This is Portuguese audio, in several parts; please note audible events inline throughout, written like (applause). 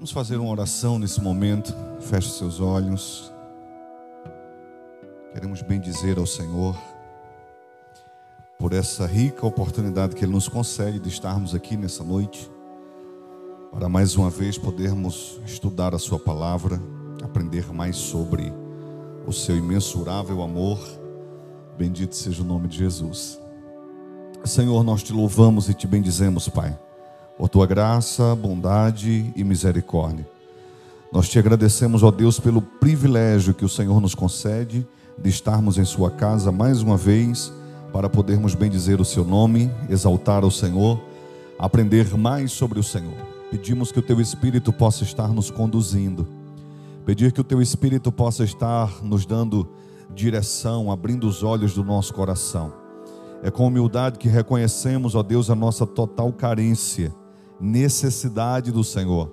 Vamos fazer uma oração nesse momento. Feche seus olhos. Queremos bendizer ao Senhor por essa rica oportunidade que Ele nos concede de estarmos aqui nessa noite, para mais uma vez podermos estudar a Sua palavra, aprender mais sobre o Seu imensurável amor. Bendito seja o nome de Jesus. Senhor, nós te louvamos e te bendizemos, Pai por tua graça, bondade e misericórdia. Nós te agradecemos, ó Deus, pelo privilégio que o Senhor nos concede de estarmos em Sua casa mais uma vez, para podermos bendizer o Seu nome, exaltar o Senhor, aprender mais sobre o Senhor. Pedimos que o Teu Espírito possa estar nos conduzindo, pedir que o Teu Espírito possa estar nos dando direção, abrindo os olhos do nosso coração. É com humildade que reconhecemos, ó Deus, a nossa total carência necessidade do Senhor,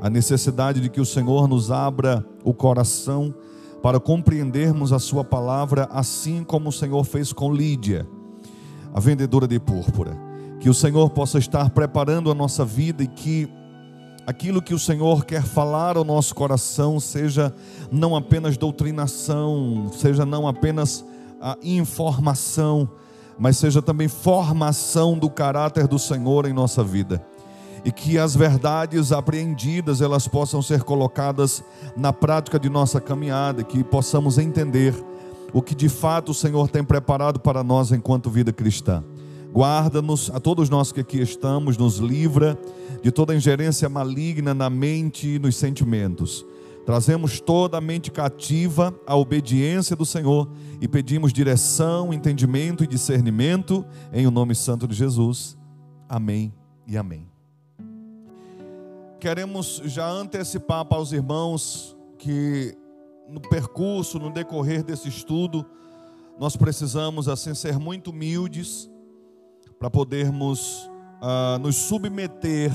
a necessidade de que o Senhor nos abra o coração para compreendermos a Sua palavra, assim como o Senhor fez com Lídia, a vendedora de púrpura. Que o Senhor possa estar preparando a nossa vida e que aquilo que o Senhor quer falar ao nosso coração seja não apenas doutrinação, seja não apenas a informação, mas seja também formação do caráter do Senhor em nossa vida e que as verdades apreendidas elas possam ser colocadas na prática de nossa caminhada, que possamos entender o que de fato o Senhor tem preparado para nós enquanto vida cristã. Guarda-nos, a todos nós que aqui estamos, nos livra de toda ingerência maligna na mente e nos sentimentos. Trazemos toda a mente cativa à obediência do Senhor e pedimos direção, entendimento e discernimento em o nome santo de Jesus. Amém e amém queremos já antecipar para os irmãos que no percurso, no decorrer desse estudo, nós precisamos assim ser muito humildes para podermos uh, nos submeter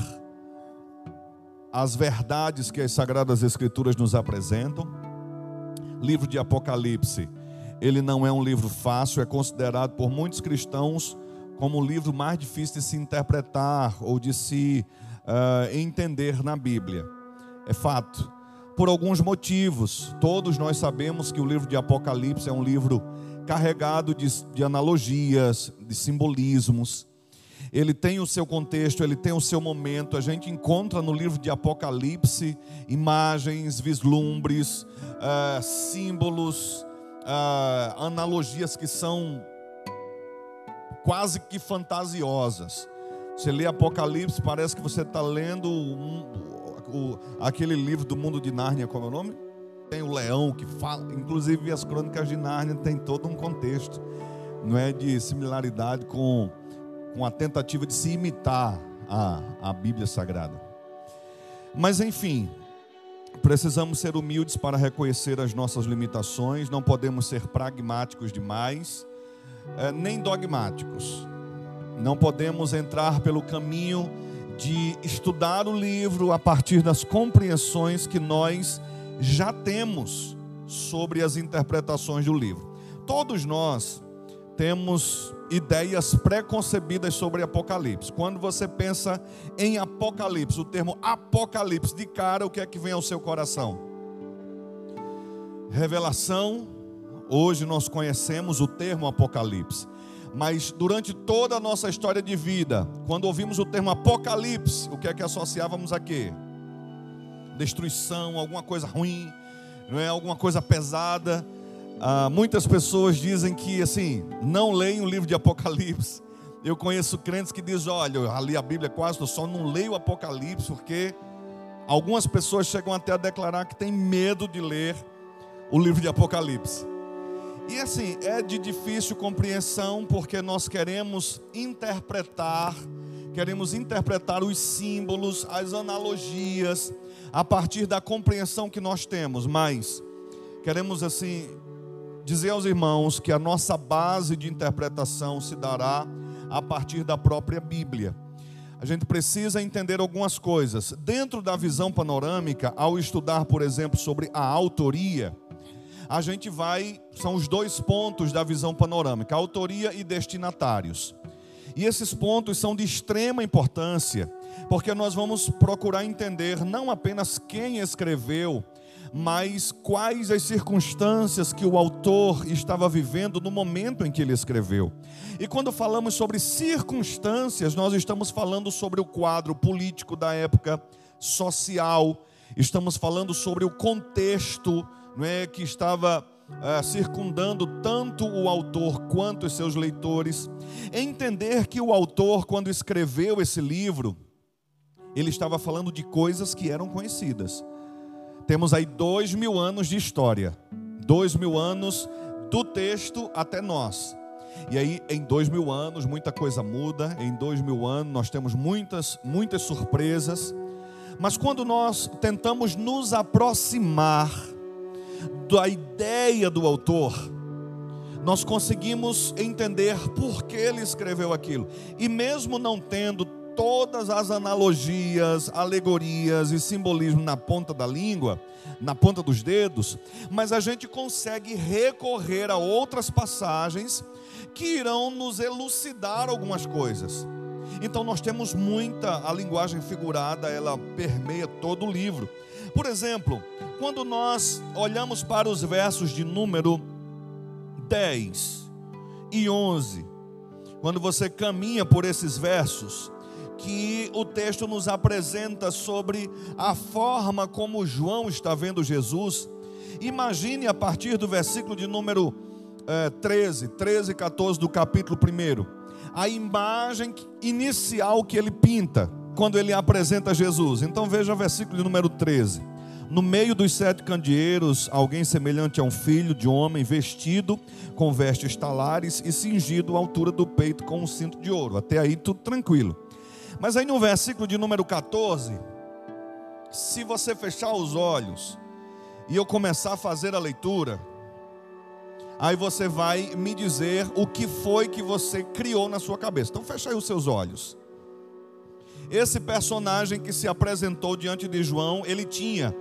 às verdades que as sagradas escrituras nos apresentam. Livro de Apocalipse, ele não é um livro fácil, é considerado por muitos cristãos como o livro mais difícil de se interpretar ou de se uh, entender na Bíblia. É fato. Por alguns motivos. Todos nós sabemos que o livro de Apocalipse é um livro carregado de, de analogias, de simbolismos. Ele tem o seu contexto, ele tem o seu momento. A gente encontra no livro de Apocalipse imagens, vislumbres, uh, símbolos, uh, analogias que são quase que fantasiosas. Você lê Apocalipse, parece que você está lendo o, aquele livro do mundo de Nárnia, como é o nome? Tem o leão que fala, inclusive as crônicas de Nárnia tem todo um contexto, não é de similaridade com, com a tentativa de se imitar a, a Bíblia Sagrada. Mas enfim, precisamos ser humildes para reconhecer as nossas limitações, não podemos ser pragmáticos demais, é, nem dogmáticos. Não podemos entrar pelo caminho de estudar o livro a partir das compreensões que nós já temos sobre as interpretações do livro. Todos nós temos ideias preconcebidas sobre Apocalipse. Quando você pensa em Apocalipse, o termo Apocalipse, de cara, o que é que vem ao seu coração? Revelação. Hoje nós conhecemos o termo Apocalipse. Mas durante toda a nossa história de vida, quando ouvimos o termo apocalipse, o que é que associávamos a quê? Destruição, alguma coisa ruim, não é alguma coisa pesada. Ah, muitas pessoas dizem que assim, não leem o livro de Apocalipse. Eu conheço crentes que dizem: olha, eu li a Bíblia quase, eu só não leio o Apocalipse porque algumas pessoas chegam até a declarar que têm medo de ler o livro de Apocalipse. E assim, é de difícil compreensão porque nós queremos interpretar, queremos interpretar os símbolos, as analogias, a partir da compreensão que nós temos, mas queremos assim dizer aos irmãos que a nossa base de interpretação se dará a partir da própria Bíblia. A gente precisa entender algumas coisas. Dentro da visão panorâmica, ao estudar, por exemplo, sobre a autoria, a gente vai, são os dois pontos da visão panorâmica, autoria e destinatários. E esses pontos são de extrema importância, porque nós vamos procurar entender não apenas quem escreveu, mas quais as circunstâncias que o autor estava vivendo no momento em que ele escreveu. E quando falamos sobre circunstâncias, nós estamos falando sobre o quadro político da época, social, estamos falando sobre o contexto não é, que estava é, circundando tanto o autor quanto os seus leitores. Entender que o autor, quando escreveu esse livro, ele estava falando de coisas que eram conhecidas. Temos aí dois mil anos de história, dois mil anos do texto até nós. E aí, em dois mil anos, muita coisa muda. Em dois mil anos, nós temos muitas, muitas surpresas. Mas quando nós tentamos nos aproximar da ideia do autor, nós conseguimos entender por que ele escreveu aquilo. E mesmo não tendo todas as analogias, alegorias e simbolismo na ponta da língua, na ponta dos dedos, mas a gente consegue recorrer a outras passagens que irão nos elucidar algumas coisas. Então nós temos muita a linguagem figurada, ela permeia todo o livro. Por exemplo, quando nós olhamos para os versos de número 10 e 11, quando você caminha por esses versos, que o texto nos apresenta sobre a forma como João está vendo Jesus. Imagine a partir do versículo de número é, 13, 13 e 14 do capítulo 1, a imagem inicial que ele pinta quando ele apresenta Jesus. Então veja o versículo de número 13. No meio dos sete candeeiros, alguém semelhante a um filho de homem, vestido com vestes talares e cingido à altura do peito com um cinto de ouro. Até aí tudo tranquilo. Mas aí no versículo de número 14, se você fechar os olhos e eu começar a fazer a leitura, aí você vai me dizer o que foi que você criou na sua cabeça. Então fecha aí os seus olhos. Esse personagem que se apresentou diante de João, ele tinha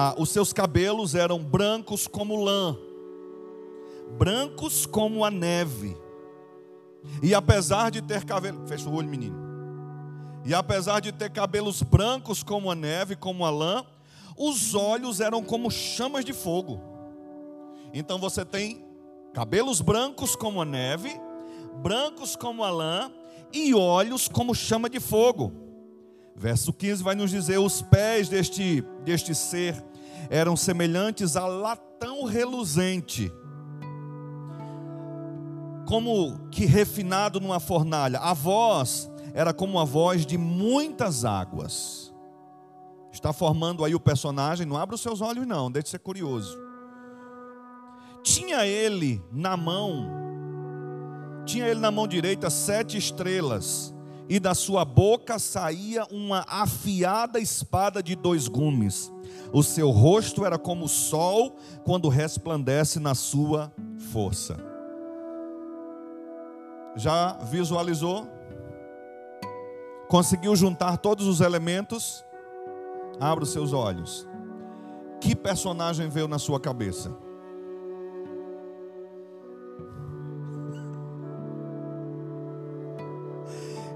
ah, os seus cabelos eram brancos como lã, brancos como a neve. E apesar de ter cabelo, fecha o olho, menino. E apesar de ter cabelos brancos como a neve, como a lã, os olhos eram como chamas de fogo. Então você tem cabelos brancos como a neve, brancos como a lã e olhos como chama de fogo. Verso 15 vai nos dizer: os pés deste, deste ser eram semelhantes a latão reluzente, como que refinado numa fornalha. A voz era como a voz de muitas águas. Está formando aí o personagem, não abra os seus olhos, não, deixe ser curioso. Tinha ele na mão, tinha ele na mão direita sete estrelas, e da sua boca saía uma afiada espada de dois gumes. O seu rosto era como o sol quando resplandece na sua força. Já visualizou? Conseguiu juntar todos os elementos? Abra os seus olhos. Que personagem veio na sua cabeça?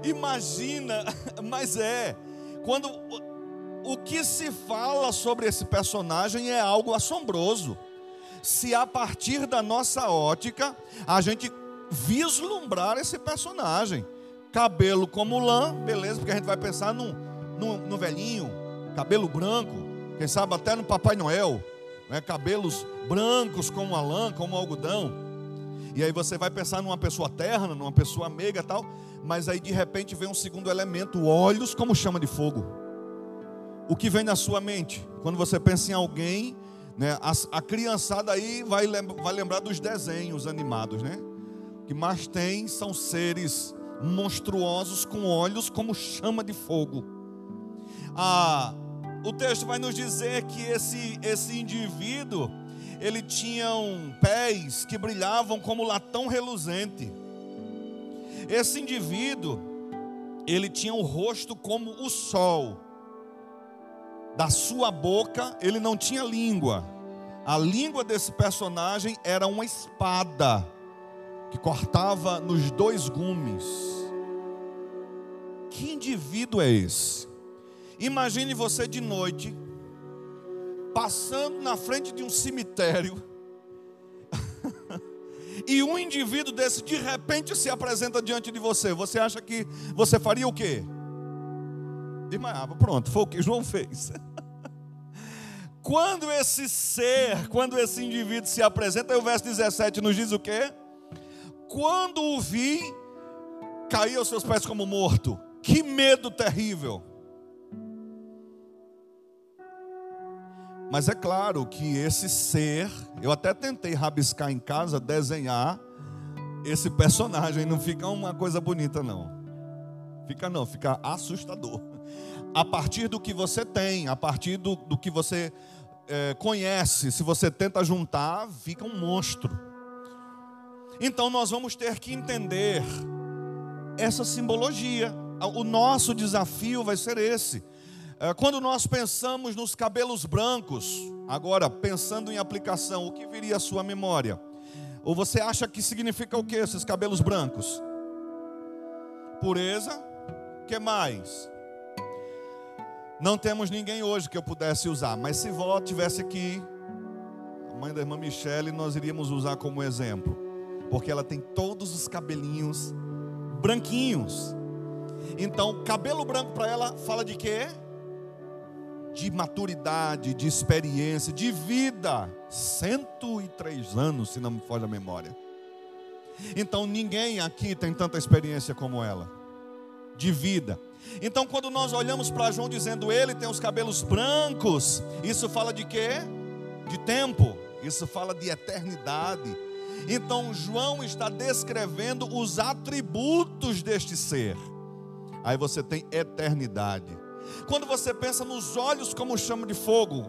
Imagina, (laughs) mas é, quando o, o que se fala sobre esse personagem é algo assombroso. Se a partir da nossa ótica a gente vislumbrar esse personagem, cabelo como lã, beleza, porque a gente vai pensar no, no, velhinho, cabelo branco, quem sabe até no Papai Noel, né? cabelos brancos como a lã, como algodão. E aí você vai pensar numa pessoa terna, numa pessoa meiga tal, mas aí de repente vem um segundo elemento, olhos como chama de fogo. O que vem na sua mente? Quando você pensa em alguém, né, a, a criançada aí vai, vai lembrar dos desenhos animados, né? O que mais tem são seres monstruosos com olhos como chama de fogo. Ah, o texto vai nos dizer que esse, esse indivíduo, ele tinha um pés que brilhavam como latão reluzente. Esse indivíduo, ele tinha um rosto como o sol. Da sua boca, ele não tinha língua. A língua desse personagem era uma espada que cortava nos dois gumes. Que indivíduo é esse? Imagine você de noite, passando na frente de um cemitério, (laughs) e um indivíduo desse de repente se apresenta diante de você. Você acha que você faria o quê? Desmaiava. Pronto, foi o que João fez. (laughs) Quando esse ser, quando esse indivíduo se apresenta, o verso 17 nos diz o quê? Quando o vi, caí aos seus pés como morto. Que medo terrível. Mas é claro que esse ser, eu até tentei rabiscar em casa, desenhar esse personagem, não fica uma coisa bonita não. Fica não, fica assustador. A partir do que você tem, a partir do, do que você é, conhece, se você tenta juntar, fica um monstro. Então nós vamos ter que entender essa simbologia. O nosso desafio vai ser esse. É, quando nós pensamos nos cabelos brancos, agora pensando em aplicação, o que viria à sua memória? Ou você acha que significa o que esses cabelos brancos? Pureza, que mais? Não temos ninguém hoje que eu pudesse usar, mas se vó tivesse aqui, a mãe da irmã Michele, nós iríamos usar como exemplo, porque ela tem todos os cabelinhos branquinhos. Então, cabelo branco para ela fala de quê? De maturidade, de experiência, de vida. 103 anos, se não me foge a memória. Então, ninguém aqui tem tanta experiência como ela, de vida. Então, quando nós olhamos para João dizendo ele tem os cabelos brancos, isso fala de quê? De tempo, isso fala de eternidade. Então, João está descrevendo os atributos deste ser. Aí você tem eternidade. Quando você pensa nos olhos como chama de fogo,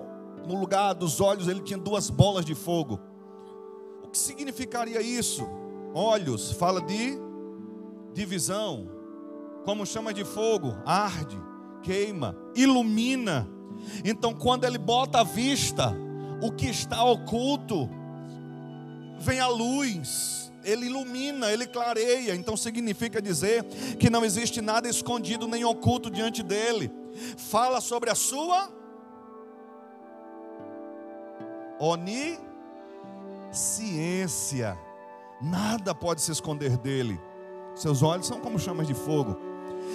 no lugar dos olhos ele tinha duas bolas de fogo. O que significaria isso? Olhos fala de divisão, como chama de fogo, arde, queima, ilumina. Então, quando ele bota à vista o que está oculto, vem a luz, ele ilumina, ele clareia. Então, significa dizer que não existe nada escondido nem oculto diante dele. Fala sobre a sua onisciência. Nada pode se esconder dele. Seus olhos são como chamas de fogo.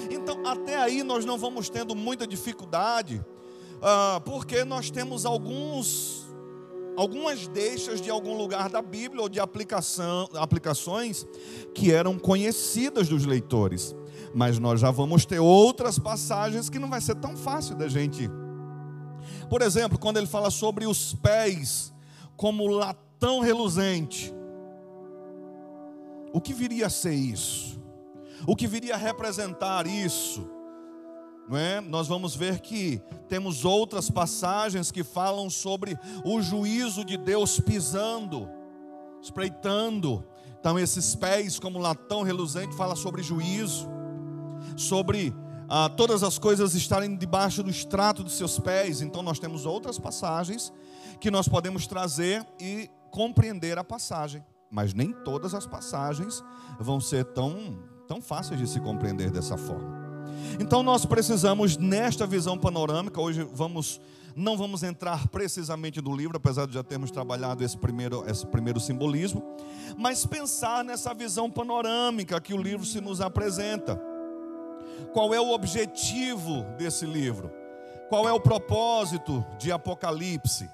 Então, até aí nós não vamos tendo muita dificuldade, uh, porque nós temos alguns, algumas deixas de algum lugar da Bíblia ou de aplicação, aplicações que eram conhecidas dos leitores. Mas nós já vamos ter outras passagens que não vai ser tão fácil da gente. Por exemplo, quando ele fala sobre os pés como latão reluzente. O que viria a ser isso? O que viria a representar isso. Não é? Nós vamos ver que temos outras passagens que falam sobre o juízo de Deus pisando, espreitando. Então, esses pés, como latão reluzente, fala sobre juízo, sobre ah, todas as coisas estarem debaixo do extrato dos seus pés. Então, nós temos outras passagens que nós podemos trazer e compreender a passagem, mas nem todas as passagens vão ser tão tão fáceis de se compreender dessa forma. Então nós precisamos nesta visão panorâmica, hoje vamos não vamos entrar precisamente no livro, apesar de já termos trabalhado esse primeiro, esse primeiro simbolismo, mas pensar nessa visão panorâmica que o livro se nos apresenta. Qual é o objetivo desse livro? Qual é o propósito de Apocalipse?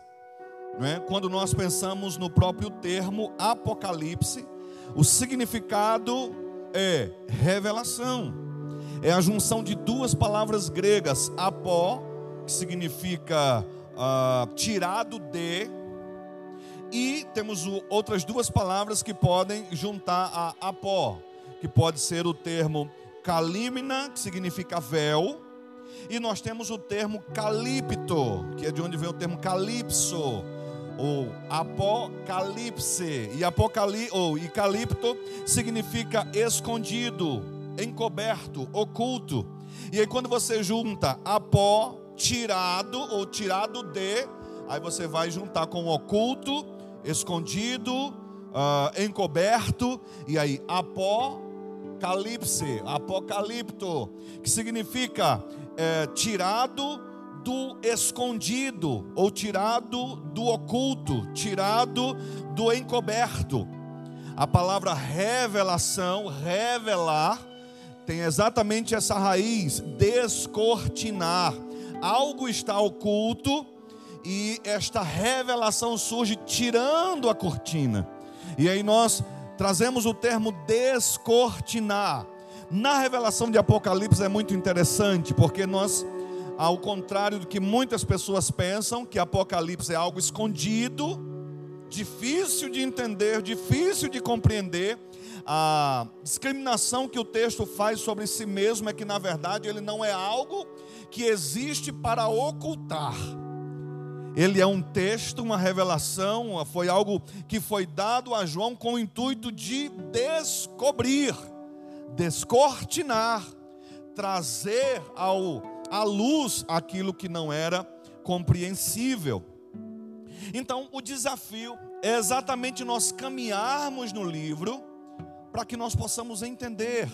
É? Quando nós pensamos no próprio termo Apocalipse, o significado é revelação. É a junção de duas palavras gregas, apó, que significa uh, tirado de, e temos outras duas palavras que podem juntar a apó, que pode ser o termo calímina, que significa véu, e nós temos o termo calipto, que é de onde vem o termo calipso, ou apocalipse. E apocali, ou e calipto significa escondido, encoberto, oculto. E aí quando você junta apó, tirado ou tirado de, aí você vai juntar com oculto, escondido, uh, encoberto, e aí apó Calipse, apocalipto, que significa é, tirado do escondido, ou tirado do oculto, tirado do encoberto. A palavra revelação, revelar, tem exatamente essa raiz, descortinar. Algo está oculto e esta revelação surge tirando a cortina. E aí nós trazemos o termo descortinar. Na revelação de Apocalipse é muito interessante, porque nós, ao contrário do que muitas pessoas pensam, que Apocalipse é algo escondido, difícil de entender, difícil de compreender, a discriminação que o texto faz sobre si mesmo é que, na verdade, ele não é algo que existe para ocultar. Ele é um texto, uma revelação, foi algo que foi dado a João com o intuito de descobrir, descortinar, trazer ao, à luz aquilo que não era compreensível. Então, o desafio é exatamente nós caminharmos no livro para que nós possamos entender,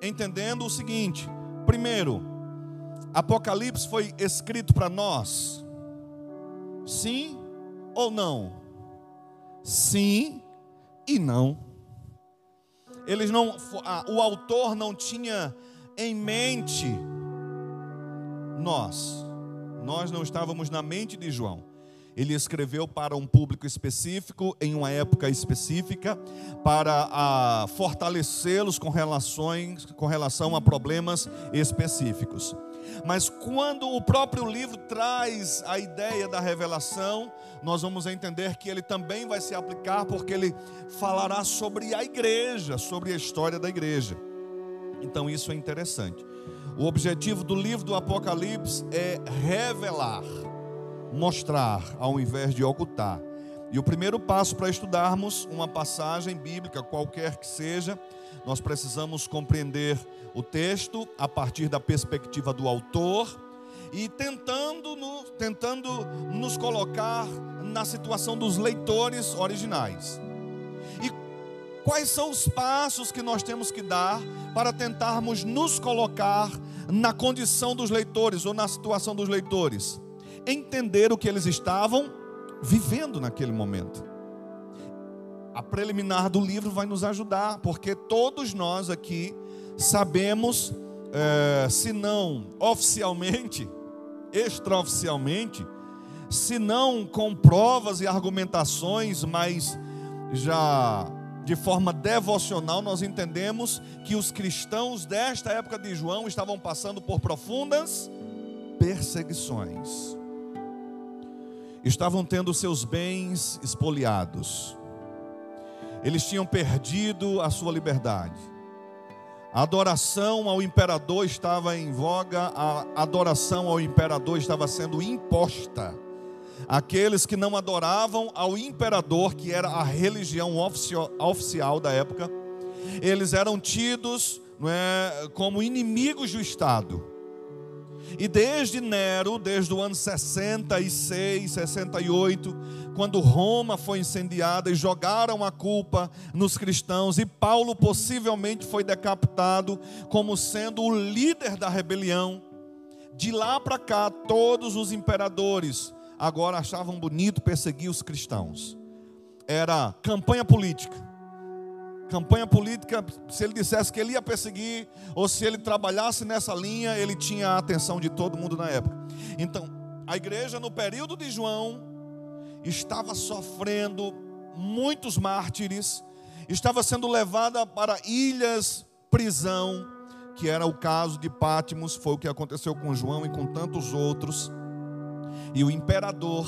entendendo o seguinte: primeiro, Apocalipse foi escrito para nós, sim ou não? Sim e não. Eles não, o autor não tinha em mente nós. Nós não estávamos na mente de João. Ele escreveu para um público específico, em uma época específica, para fortalecê-los com, com relação a problemas específicos. Mas quando o próprio livro traz a ideia da revelação, nós vamos entender que ele também vai se aplicar, porque ele falará sobre a igreja, sobre a história da igreja. Então isso é interessante. O objetivo do livro do Apocalipse é revelar mostrar ao invés de ocultar. E o primeiro passo para estudarmos uma passagem bíblica, qualquer que seja, nós precisamos compreender o texto a partir da perspectiva do autor e tentando, no, tentando nos colocar na situação dos leitores originais. Quais são os passos que nós temos que dar para tentarmos nos colocar na condição dos leitores ou na situação dos leitores? entender o que eles estavam vivendo naquele momento. A preliminar do livro vai nos ajudar, porque todos nós aqui sabemos, é, se não oficialmente, extraoficialmente, se não com provas e argumentações, mas já de forma devocional, nós entendemos que os cristãos desta época de João estavam passando por profundas perseguições estavam tendo seus bens espoliados. Eles tinham perdido a sua liberdade. A adoração ao imperador estava em voga, a adoração ao imperador estava sendo imposta. Aqueles que não adoravam ao imperador, que era a religião oficial da época, eles eram tidos não é, como inimigos do Estado. E desde Nero, desde o ano 66, 68, quando Roma foi incendiada e jogaram a culpa nos cristãos, e Paulo possivelmente foi decapitado como sendo o líder da rebelião, de lá para cá, todos os imperadores agora achavam bonito perseguir os cristãos. Era campanha política campanha política, se ele dissesse que ele ia perseguir, ou se ele trabalhasse nessa linha, ele tinha a atenção de todo mundo na época. Então, a igreja no período de João estava sofrendo muitos mártires, estava sendo levada para ilhas, prisão, que era o caso de Pátimos, foi o que aconteceu com João e com tantos outros. E o imperador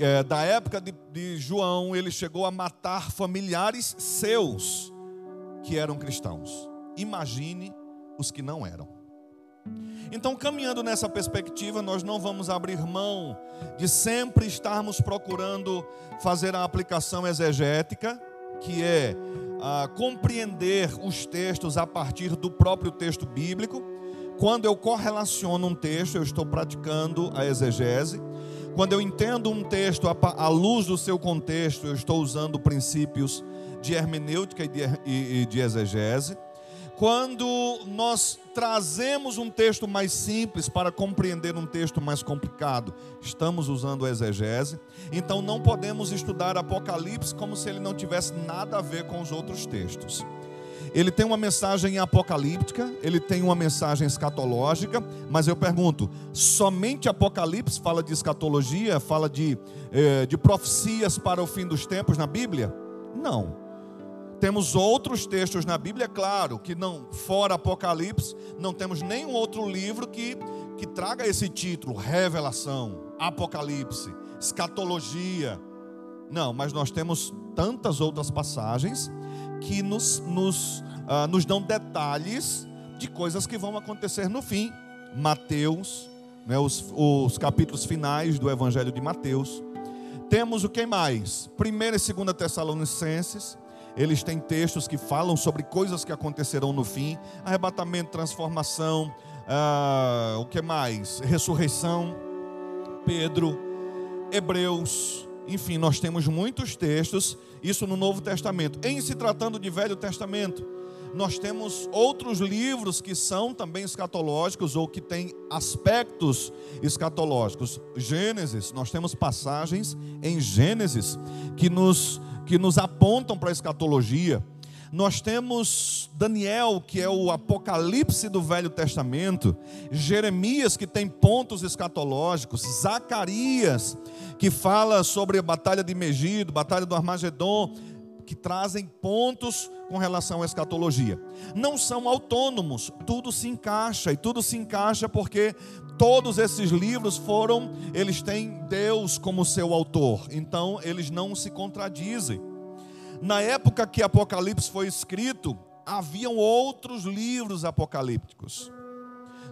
é, da época de, de João, ele chegou a matar familiares seus que eram cristãos. Imagine os que não eram. Então, caminhando nessa perspectiva, nós não vamos abrir mão de sempre estarmos procurando fazer a aplicação exegética, que é ah, compreender os textos a partir do próprio texto bíblico. Quando eu correlaciono um texto, eu estou praticando a exegese. Quando eu entendo um texto à luz do seu contexto, eu estou usando princípios de hermenêutica e de, exegese. Quando nós trazemos um texto mais simples para compreender um texto mais complicado, estamos usando a exegese. Então não podemos estudar Apocalipse como se ele não tivesse nada a ver com os outros textos. Ele tem uma mensagem apocalíptica, ele tem uma mensagem escatológica, mas eu pergunto: somente Apocalipse fala de escatologia, fala de, eh, de profecias para o fim dos tempos na Bíblia? Não. Temos outros textos na Bíblia, claro, que não, fora Apocalipse, não temos nenhum outro livro que, que traga esse título, Revelação, Apocalipse, Escatologia. Não, mas nós temos tantas outras passagens que nos, nos, uh, nos dão detalhes de coisas que vão acontecer no fim. Mateus, né, os, os capítulos finais do Evangelho de Mateus. Temos o que mais? 1 e 2 Tessalonicenses eles têm textos que falam sobre coisas que acontecerão no fim: arrebatamento, transformação, ah, o que mais? Ressurreição. Pedro, Hebreus, enfim, nós temos muitos textos, isso no Novo Testamento. Em se tratando de Velho Testamento, nós temos outros livros que são também escatológicos ou que têm aspectos escatológicos. Gênesis, nós temos passagens em Gênesis que nos que nos apontam para a escatologia. Nós temos Daniel, que é o apocalipse do Velho Testamento, Jeremias, que tem pontos escatológicos, Zacarias, que fala sobre a batalha de Megido, batalha do Armagedon, que trazem pontos com relação à escatologia. Não são autônomos, tudo se encaixa, e tudo se encaixa porque todos esses livros foram, eles têm Deus como seu autor, então eles não se contradizem. Na época que Apocalipse foi escrito, haviam outros livros apocalípticos.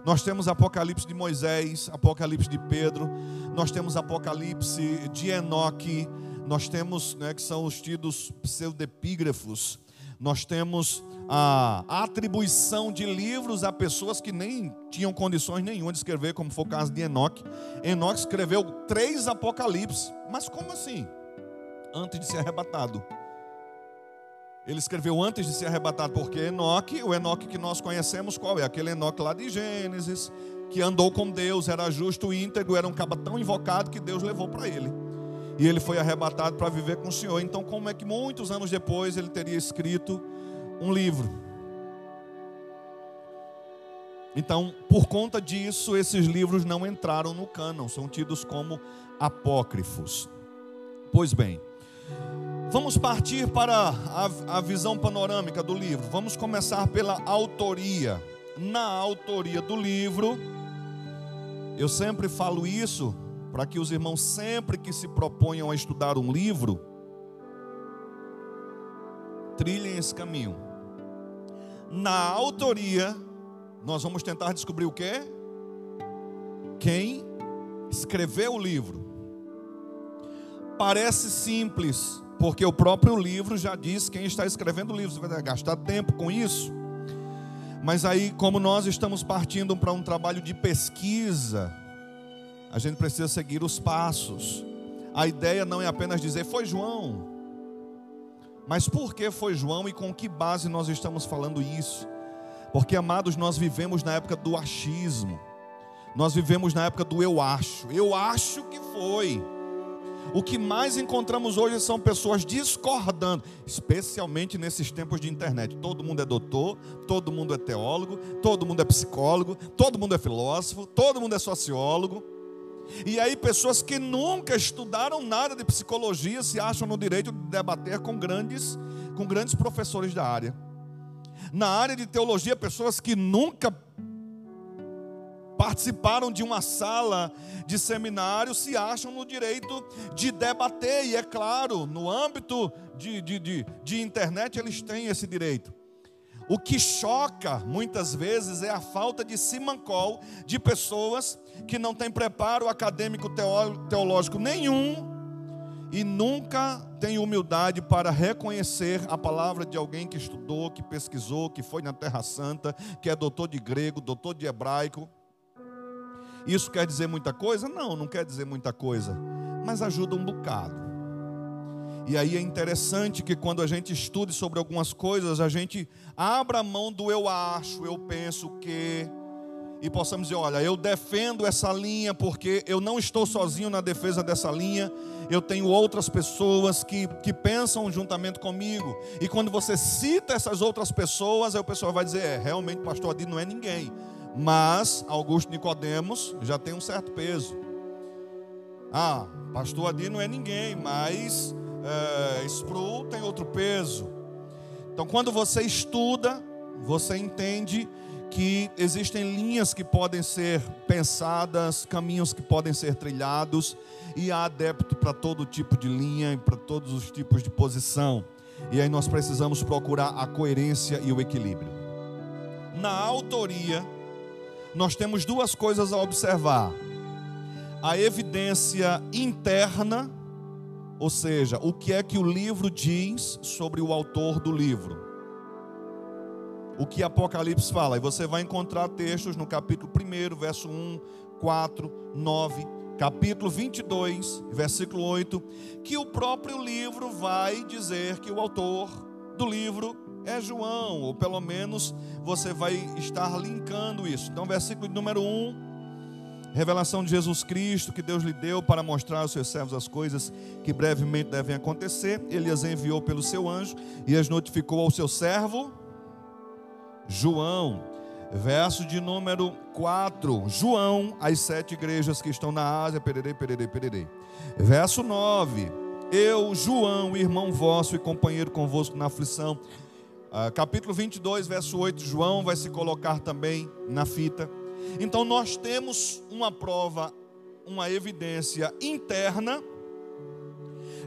Nós temos Apocalipse de Moisés, Apocalipse de Pedro, nós temos Apocalipse de Enoque, nós temos, né, que são os tidos pseudepígrafos, nós temos a atribuição de livros a pessoas que nem tinham condições nenhuma de escrever, como foi o caso de Enoque. Enoque escreveu três Apocalipse, mas como assim? Antes de ser arrebatado. Ele escreveu antes de ser arrebatado, porque Enoque, o Enoque que nós conhecemos, qual é? Aquele Enoque lá de Gênesis, que andou com Deus, era justo, íntegro, era um caba tão invocado que Deus levou para ele e ele foi arrebatado para viver com o Senhor. Então, como é que muitos anos depois ele teria escrito um livro? Então, por conta disso, esses livros não entraram no cânon, são tidos como apócrifos. Pois bem, vamos partir para a, a visão panorâmica do livro. Vamos começar pela autoria. Na autoria do livro, eu sempre falo isso para que os irmãos, sempre que se proponham a estudar um livro, trilhem esse caminho. Na autoria, nós vamos tentar descobrir o que? Quem escreveu o livro. Parece simples, porque o próprio livro já diz quem está escrevendo o livro. Você vai gastar tempo com isso. Mas aí, como nós estamos partindo para um trabalho de pesquisa, a gente precisa seguir os passos. A ideia não é apenas dizer foi João, mas por que foi João e com que base nós estamos falando isso? Porque, amados, nós vivemos na época do achismo, nós vivemos na época do eu acho, eu acho que foi. O que mais encontramos hoje são pessoas discordando, especialmente nesses tempos de internet. Todo mundo é doutor, todo mundo é teólogo, todo mundo é psicólogo, todo mundo é filósofo, todo mundo é sociólogo. E aí, pessoas que nunca estudaram nada de psicologia se acham no direito de debater com grandes, com grandes professores da área. Na área de teologia, pessoas que nunca participaram de uma sala de seminário se acham no direito de debater, e é claro, no âmbito de, de, de, de internet, eles têm esse direito. O que choca muitas vezes é a falta de simancol de pessoas que não têm preparo acadêmico teológico nenhum e nunca têm humildade para reconhecer a palavra de alguém que estudou, que pesquisou, que foi na Terra Santa, que é doutor de grego, doutor de hebraico. Isso quer dizer muita coisa? Não, não quer dizer muita coisa, mas ajuda um bocado. E aí é interessante que quando a gente estude sobre algumas coisas, a gente abra mão do eu acho, eu penso que e possamos dizer: olha, eu defendo essa linha porque eu não estou sozinho na defesa dessa linha, eu tenho outras pessoas que, que pensam juntamente comigo. E quando você cita essas outras pessoas, aí o pessoal vai dizer: é, realmente, pastor Adi não é ninguém. Mas Augusto Nicodemos já tem um certo peso. Ah, pastor Adi não é ninguém, mas é, tem outro peso. Então, quando você estuda, você entende que existem linhas que podem ser pensadas, caminhos que podem ser trilhados, e há adepto para todo tipo de linha e para todos os tipos de posição. E aí nós precisamos procurar a coerência e o equilíbrio. Na autoria, nós temos duas coisas a observar: a evidência interna, ou seja, o que é que o livro diz sobre o autor do livro o que Apocalipse fala. E você vai encontrar textos no capítulo 1, verso 1, 4, 9, capítulo 22, versículo 8, que o próprio livro vai dizer que o autor do livro é João, ou pelo menos você vai estar linkando isso. Então, versículo número 1. Revelação de Jesus Cristo que Deus lhe deu para mostrar aos seus servos as coisas que brevemente devem acontecer. Ele as enviou pelo seu anjo e as notificou ao seu servo João, verso de número 4. João, as sete igrejas que estão na Ásia, pererei, pererei, pererei. Verso 9. Eu, João, irmão vosso e companheiro convosco na aflição. Ah, capítulo 22, verso 8. João vai se colocar também na fita. Então nós temos uma prova, uma evidência interna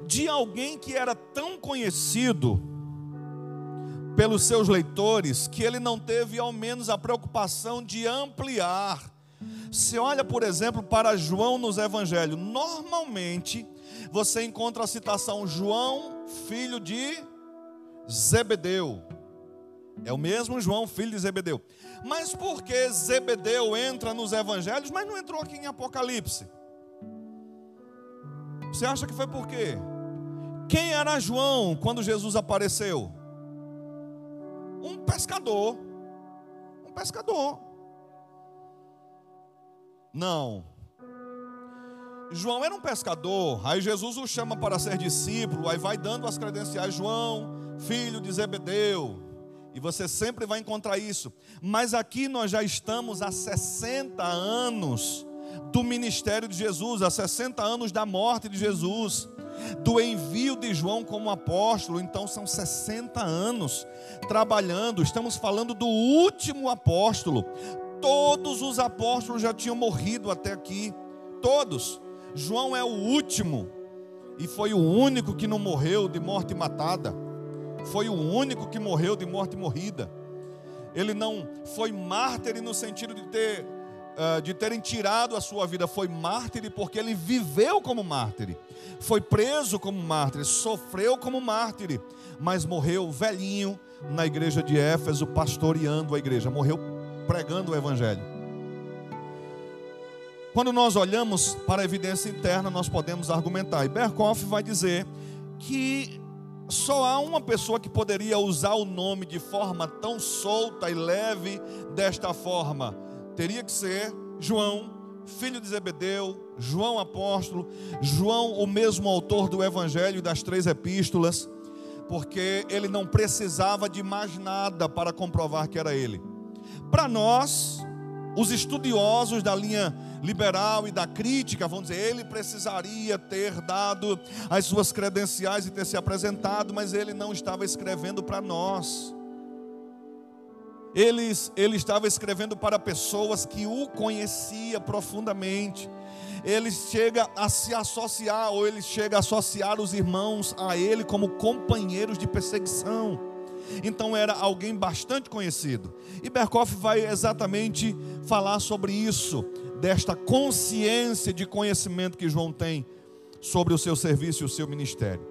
de alguém que era tão conhecido pelos seus leitores que ele não teve ao menos a preocupação de ampliar. Se olha, por exemplo, para João nos evangelhos, normalmente você encontra a citação João, filho de Zebedeu. É o mesmo João, filho de Zebedeu. Mas por que Zebedeu entra nos evangelhos, mas não entrou aqui em Apocalipse? Você acha que foi por quê? Quem era João quando Jesus apareceu? um pescador. Um pescador. Não. João era um pescador, aí Jesus o chama para ser discípulo, aí vai dando as credenciais, João, filho de Zebedeu, e você sempre vai encontrar isso. Mas aqui nós já estamos há 60 anos do ministério de Jesus, há 60 anos da morte de Jesus do envio de João como apóstolo, então são 60 anos trabalhando, estamos falando do último apóstolo. Todos os apóstolos já tinham morrido até aqui, todos. João é o último e foi o único que não morreu de morte matada. Foi o único que morreu de morte morrida. Ele não foi mártir no sentido de ter uh, de terem tirado a sua vida, foi mártir porque ele viveu como mártir, foi preso como mártir, sofreu como mártir, mas morreu velhinho na igreja de Éfeso, pastoreando a igreja, morreu pregando o evangelho. Quando nós olhamos para a evidência interna, nós podemos argumentar. E Berkoff vai dizer que só há uma pessoa que poderia usar o nome de forma tão solta e leve desta forma teria que ser João, filho de Zebedeu, João apóstolo, João, o mesmo autor do evangelho e das três epístolas, porque ele não precisava de mais nada para comprovar que era ele. Para nós, os estudiosos da linha liberal e da crítica vão dizer, ele precisaria ter dado as suas credenciais e ter se apresentado, mas ele não estava escrevendo para nós. Ele, ele estava escrevendo para pessoas que o conhecia profundamente. Ele chega a se associar, ou ele chega a associar os irmãos a ele como companheiros de perseguição. Então era alguém bastante conhecido. E Berkoff vai exatamente falar sobre isso, desta consciência de conhecimento que João tem sobre o seu serviço e o seu ministério.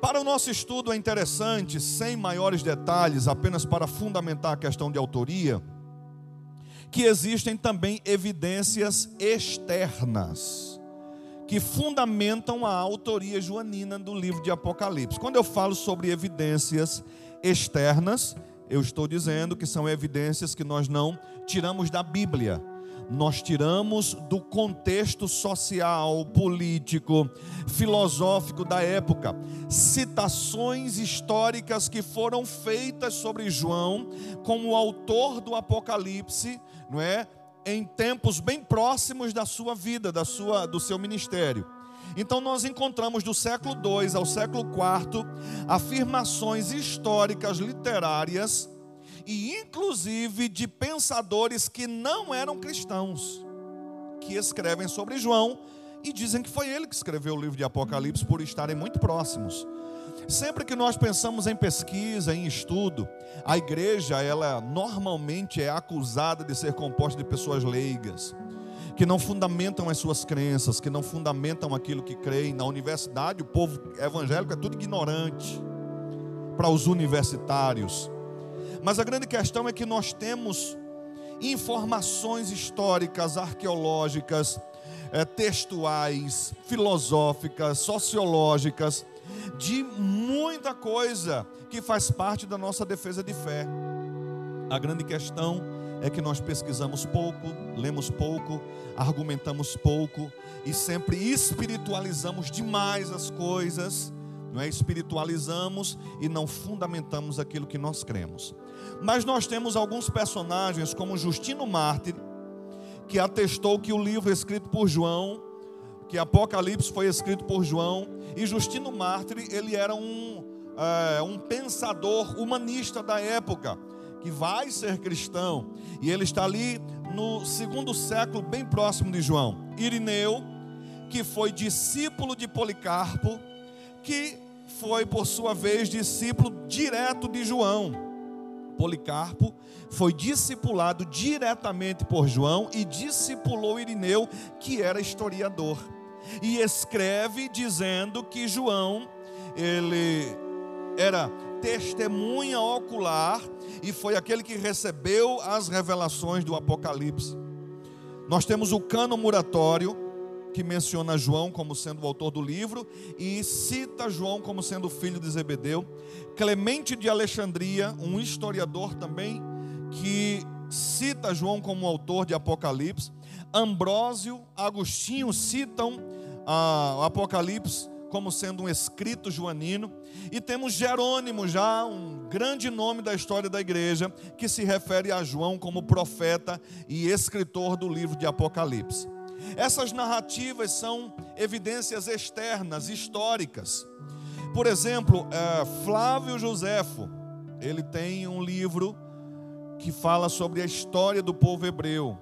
Para o nosso estudo é interessante, sem maiores detalhes, apenas para fundamentar a questão de autoria, que existem também evidências externas que fundamentam a autoria joanina do livro de Apocalipse. Quando eu falo sobre evidências externas, eu estou dizendo que são evidências que nós não tiramos da Bíblia. Nós tiramos do contexto social, político, filosófico da época, citações históricas que foram feitas sobre João como autor do Apocalipse, não é? Em tempos bem próximos da sua vida, da sua do seu ministério. Então nós encontramos do século II ao século IV afirmações históricas literárias e inclusive de pensadores que não eram cristãos, que escrevem sobre João e dizem que foi ele que escreveu o livro de Apocalipse por estarem muito próximos. Sempre que nós pensamos em pesquisa, em estudo, a igreja, ela normalmente é acusada de ser composta de pessoas leigas, que não fundamentam as suas crenças, que não fundamentam aquilo que creem. Na universidade, o povo evangélico é tudo ignorante. Para os universitários, mas a grande questão é que nós temos informações históricas, arqueológicas, é, textuais, filosóficas, sociológicas, de muita coisa que faz parte da nossa defesa de fé. A grande questão é que nós pesquisamos pouco, lemos pouco, argumentamos pouco e sempre espiritualizamos demais as coisas, não é? Espiritualizamos e não fundamentamos aquilo que nós cremos. Mas nós temos alguns personagens, como Justino Mártir, que atestou que o livro escrito por João, que Apocalipse foi escrito por João, e Justino Mártir, ele era um, é, um pensador humanista da época, que vai ser cristão, e ele está ali no segundo século, bem próximo de João. Irineu, que foi discípulo de Policarpo, que foi, por sua vez, discípulo direto de João. Policarpo foi discipulado diretamente por João e discipulou Irineu, que era historiador. E escreve dizendo que João, ele era testemunha ocular e foi aquele que recebeu as revelações do Apocalipse. Nós temos o cano muratório, que menciona João como sendo o autor do livro e cita João como sendo filho de Zebedeu. Clemente de Alexandria, um historiador também, que cita João como autor de Apocalipse. Ambrósio, Agostinho citam o Apocalipse como sendo um escrito joanino. E temos Jerônimo, já um grande nome da história da igreja, que se refere a João como profeta e escritor do livro de Apocalipse. Essas narrativas são evidências externas, históricas. Por exemplo, é, Flávio Joséfo, ele tem um livro que fala sobre a história do povo hebreu.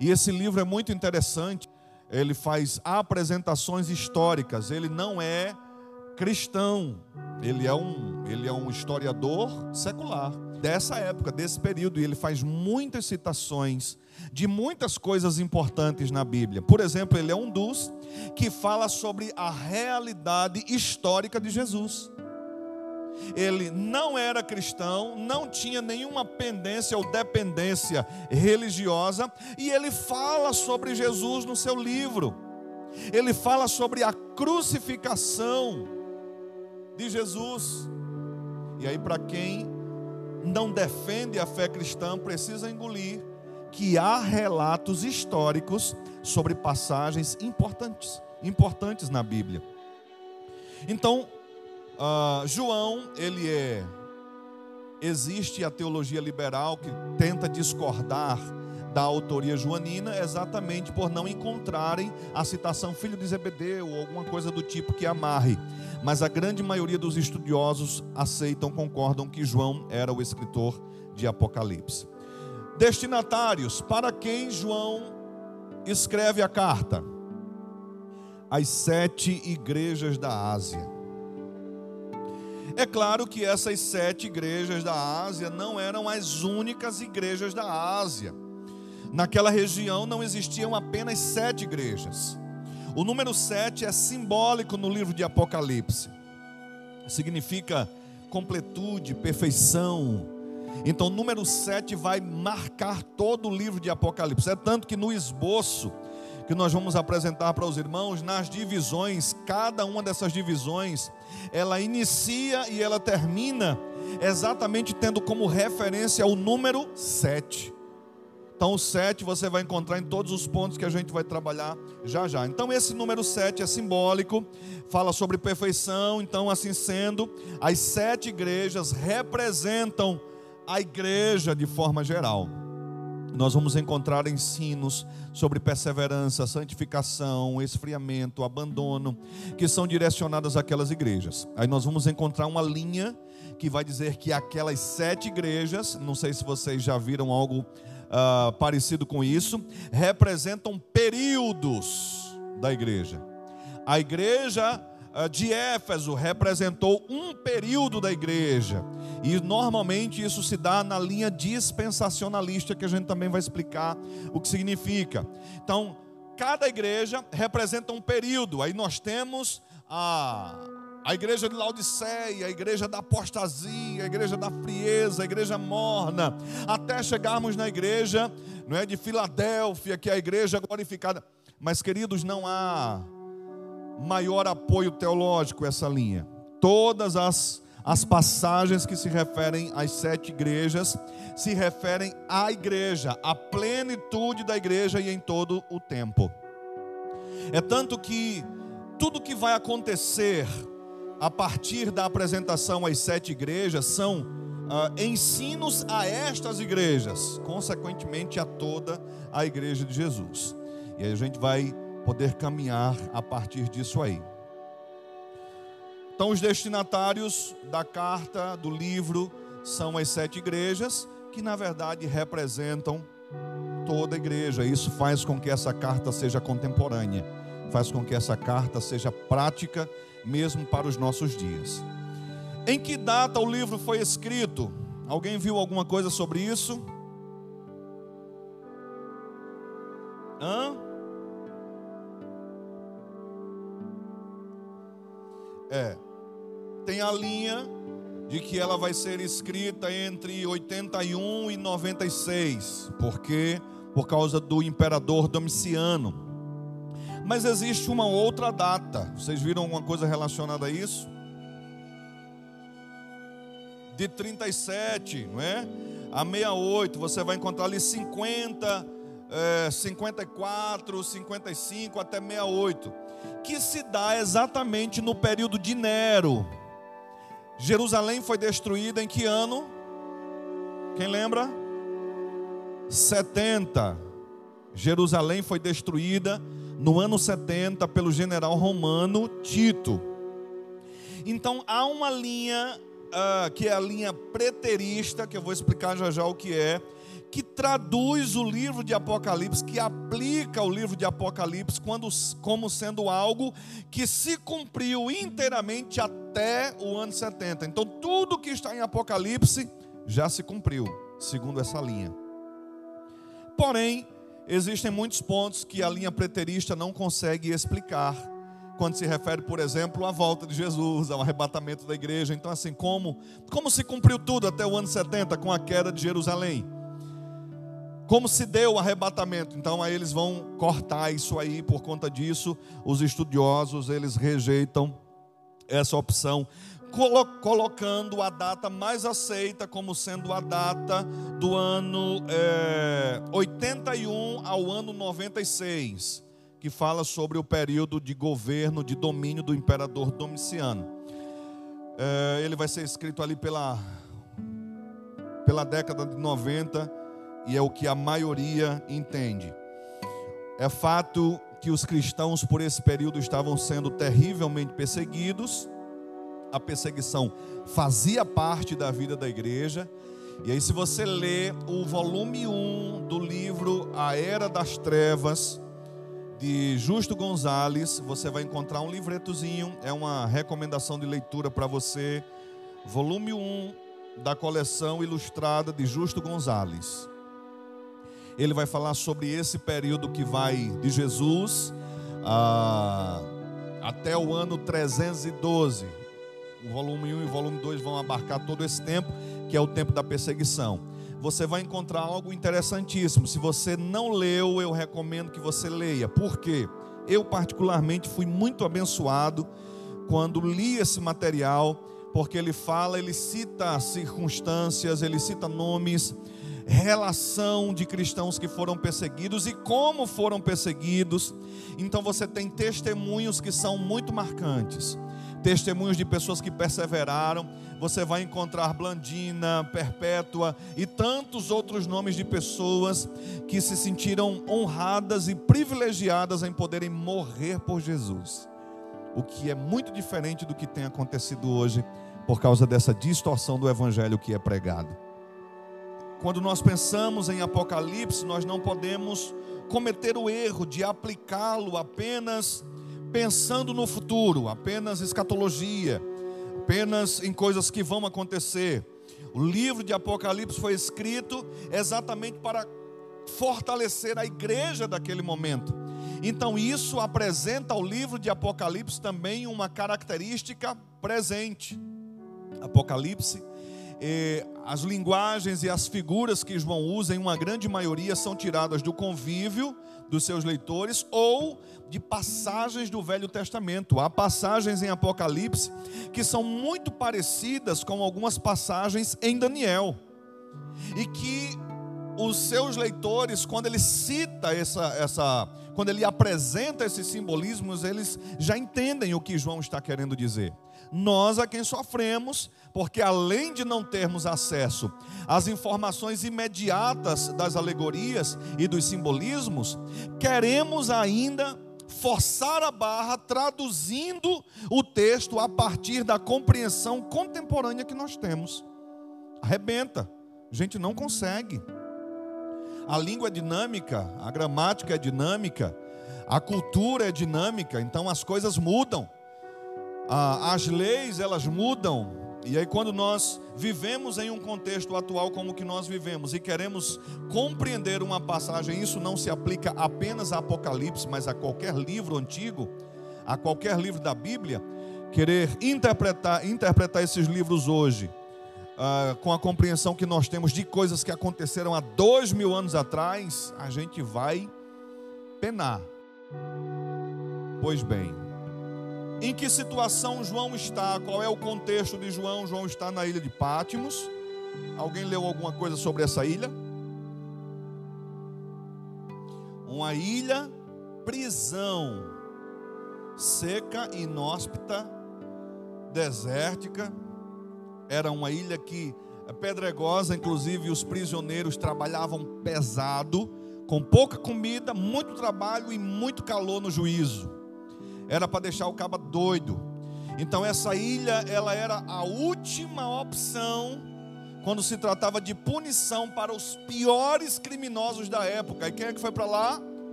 E esse livro é muito interessante. Ele faz apresentações históricas. Ele não é cristão. Ele é um, ele é um historiador secular dessa época, desse período. E ele faz muitas citações de muitas coisas importantes na Bíblia. Por exemplo, ele é um dos que fala sobre a realidade histórica de Jesus. Ele não era cristão, não tinha nenhuma pendência ou dependência religiosa, e ele fala sobre Jesus no seu livro. Ele fala sobre a crucificação de Jesus. E aí, para quem não defende a fé cristã, precisa engolir que há relatos históricos sobre passagens importantes, importantes na Bíblia. Então, uh, João, ele é. Existe a teologia liberal que tenta discordar da autoria joanina exatamente por não encontrarem a citação filho de Zebedeu ou alguma coisa do tipo que amarre. Mas a grande maioria dos estudiosos aceitam, concordam que João era o escritor de Apocalipse. Destinatários, para quem João escreve a carta? As sete igrejas da Ásia. É claro que essas sete igrejas da Ásia não eram as únicas igrejas da Ásia. Naquela região não existiam apenas sete igrejas. O número sete é simbólico no livro de Apocalipse. Significa completude, perfeição, então, número 7 vai marcar todo o livro de Apocalipse. É tanto que no esboço que nós vamos apresentar para os irmãos nas divisões, cada uma dessas divisões, ela inicia e ela termina exatamente tendo como referência o número 7. Então, o 7 você vai encontrar em todos os pontos que a gente vai trabalhar já já. Então, esse número 7 é simbólico, fala sobre perfeição. Então, assim sendo, as sete igrejas representam a igreja de forma geral. Nós vamos encontrar ensinos sobre perseverança, santificação, esfriamento, abandono, que são direcionados àquelas igrejas. Aí nós vamos encontrar uma linha que vai dizer que aquelas sete igrejas, não sei se vocês já viram algo uh, parecido com isso, representam períodos da igreja. A igreja uh, de Éfeso representou um período da igreja, e normalmente isso se dá na linha dispensacionalista, que a gente também vai explicar o que significa. Então, cada igreja representa um período, aí nós temos a a igreja de Laodiceia, a igreja da apostasia, a igreja da frieza, a igreja morna, até chegarmos na igreja, não é de Filadélfia, que é a igreja glorificada. Mas queridos, não há maior apoio teológico essa linha. Todas as as passagens que se referem às sete igrejas se referem à igreja, à plenitude da igreja e em todo o tempo. É tanto que tudo que vai acontecer a partir da apresentação às sete igrejas, são uh, ensinos a estas igrejas, consequentemente a toda a igreja de Jesus. E aí a gente vai poder caminhar a partir disso aí. Então, os destinatários da carta, do livro, são as sete igrejas, que na verdade representam toda a igreja. Isso faz com que essa carta seja contemporânea, faz com que essa carta seja prática mesmo para os nossos dias. Em que data o livro foi escrito? Alguém viu alguma coisa sobre isso? Hã? É. Tem a linha de que ela vai ser escrita entre 81 e 96, porque por causa do imperador Domiciano. Mas existe uma outra data. Vocês viram alguma coisa relacionada a isso? De 37, não é? A 68, você vai encontrar ali 50, é, 54, 55 até 68, que se dá exatamente no período de Nero. Jerusalém foi destruída em que ano? Quem lembra? 70. Jerusalém foi destruída no ano 70 pelo general romano Tito. Então há uma linha uh, que é a linha preterista, que eu vou explicar já já o que é, que traduz o livro de Apocalipse, que aplica o livro de Apocalipse quando, como sendo algo que se cumpriu inteiramente até o ano 70. Então tudo que está em Apocalipse já se cumpriu, segundo essa linha. Porém, Existem muitos pontos que a linha preterista não consegue explicar. Quando se refere, por exemplo, à volta de Jesus, ao arrebatamento da igreja. Então, assim, como, como se cumpriu tudo até o ano 70 com a queda de Jerusalém? Como se deu o arrebatamento? Então, aí eles vão cortar isso aí, por conta disso, os estudiosos, eles rejeitam essa opção colocando a data mais aceita como sendo a data do ano é, 81 ao ano 96, que fala sobre o período de governo, de domínio do imperador Domiciano. É, ele vai ser escrito ali pela, pela década de 90 e é o que a maioria entende. É fato que os cristãos por esse período estavam sendo terrivelmente perseguidos a perseguição fazia parte da vida da igreja. E aí, se você lê o volume 1 do livro A Era das Trevas, de Justo Gonzalez, você vai encontrar um livretozinho, é uma recomendação de leitura para você. Volume 1 da coleção ilustrada de Justo Gonzalez. Ele vai falar sobre esse período que vai de Jesus a, até o ano 312 o volume 1 e o volume 2 vão abarcar todo esse tempo, que é o tempo da perseguição. você vai encontrar algo interessantíssimo. Se você não leu, eu recomendo que você leia. Por quê? Eu, particularmente, fui muito abençoado quando li esse material, porque ele fala, ele cita circunstâncias, ele cita nomes, relação de cristãos que foram perseguidos e como foram perseguidos. Então você tem testemunhos que são muito marcantes testemunhos de pessoas que perseveraram. Você vai encontrar Blandina, Perpétua e tantos outros nomes de pessoas que se sentiram honradas e privilegiadas em poderem morrer por Jesus. O que é muito diferente do que tem acontecido hoje por causa dessa distorção do evangelho que é pregado. Quando nós pensamos em Apocalipse, nós não podemos cometer o erro de aplicá-lo apenas pensando no futuro, apenas escatologia, apenas em coisas que vão acontecer. O livro de Apocalipse foi escrito exatamente para fortalecer a igreja daquele momento. Então, isso apresenta ao livro de Apocalipse também uma característica presente. Apocalipse, eh, as linguagens e as figuras que João usa, em uma grande maioria, são tiradas do convívio dos seus leitores ou de passagens do Velho Testamento. Há passagens em Apocalipse que são muito parecidas com algumas passagens em Daniel. E que os seus leitores, quando ele cita essa, essa, quando ele apresenta esses simbolismos, eles já entendem o que João está querendo dizer. Nós a quem sofremos, porque além de não termos acesso às informações imediatas das alegorias e dos simbolismos, queremos ainda forçar a barra traduzindo o texto a partir da compreensão contemporânea que nós temos. Arrebenta, a gente não consegue. A língua é dinâmica, a gramática é dinâmica, a cultura é dinâmica, então as coisas mudam ah, as leis elas mudam. E aí quando nós vivemos em um contexto atual como que nós vivemos e queremos compreender uma passagem, isso não se aplica apenas a Apocalipse, mas a qualquer livro antigo, a qualquer livro da Bíblia, querer interpretar, interpretar esses livros hoje ah, com a compreensão que nós temos de coisas que aconteceram há dois mil anos atrás, a gente vai penar. Pois bem, em que situação João está? Qual é o contexto de João? João está na ilha de Pátimos. Alguém leu alguma coisa sobre essa ilha? Uma ilha prisão, seca, inóspita, desértica. Era uma ilha que é pedregosa, inclusive os prisioneiros trabalhavam pesado, com pouca comida, muito trabalho e muito calor no juízo era para deixar o caba doido. Então essa ilha, ela era a última opção quando se tratava de punição para os piores criminosos da época. E quem é que foi para lá?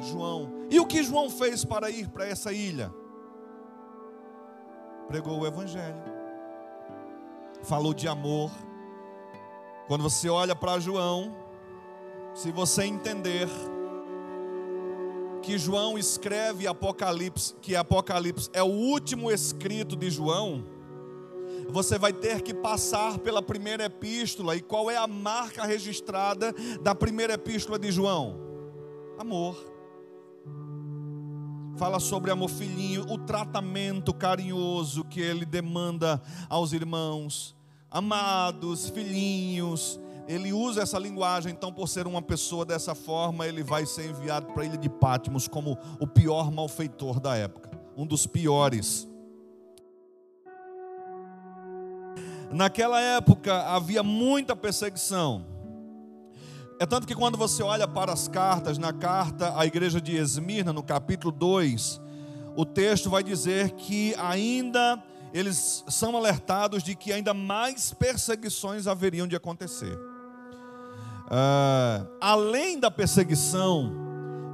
João. E o que João fez para ir para essa ilha? Pregou o evangelho. Falou de amor. Quando você olha para João, se você entender que João escreve Apocalipse, que Apocalipse é o último escrito de João, você vai ter que passar pela primeira epístola. E qual é a marca registrada da primeira epístola de João? Amor. Fala sobre amor filhinho, o tratamento carinhoso que ele demanda aos irmãos. Amados, filhinhos, ele usa essa linguagem, então, por ser uma pessoa dessa forma, ele vai ser enviado para a ilha de Patmos como o pior malfeitor da época, um dos piores. Naquela época havia muita perseguição. É tanto que quando você olha para as cartas, na carta à igreja de Esmirna, no capítulo 2, o texto vai dizer que ainda eles são alertados de que ainda mais perseguições haveriam de acontecer. Uh, além da perseguição,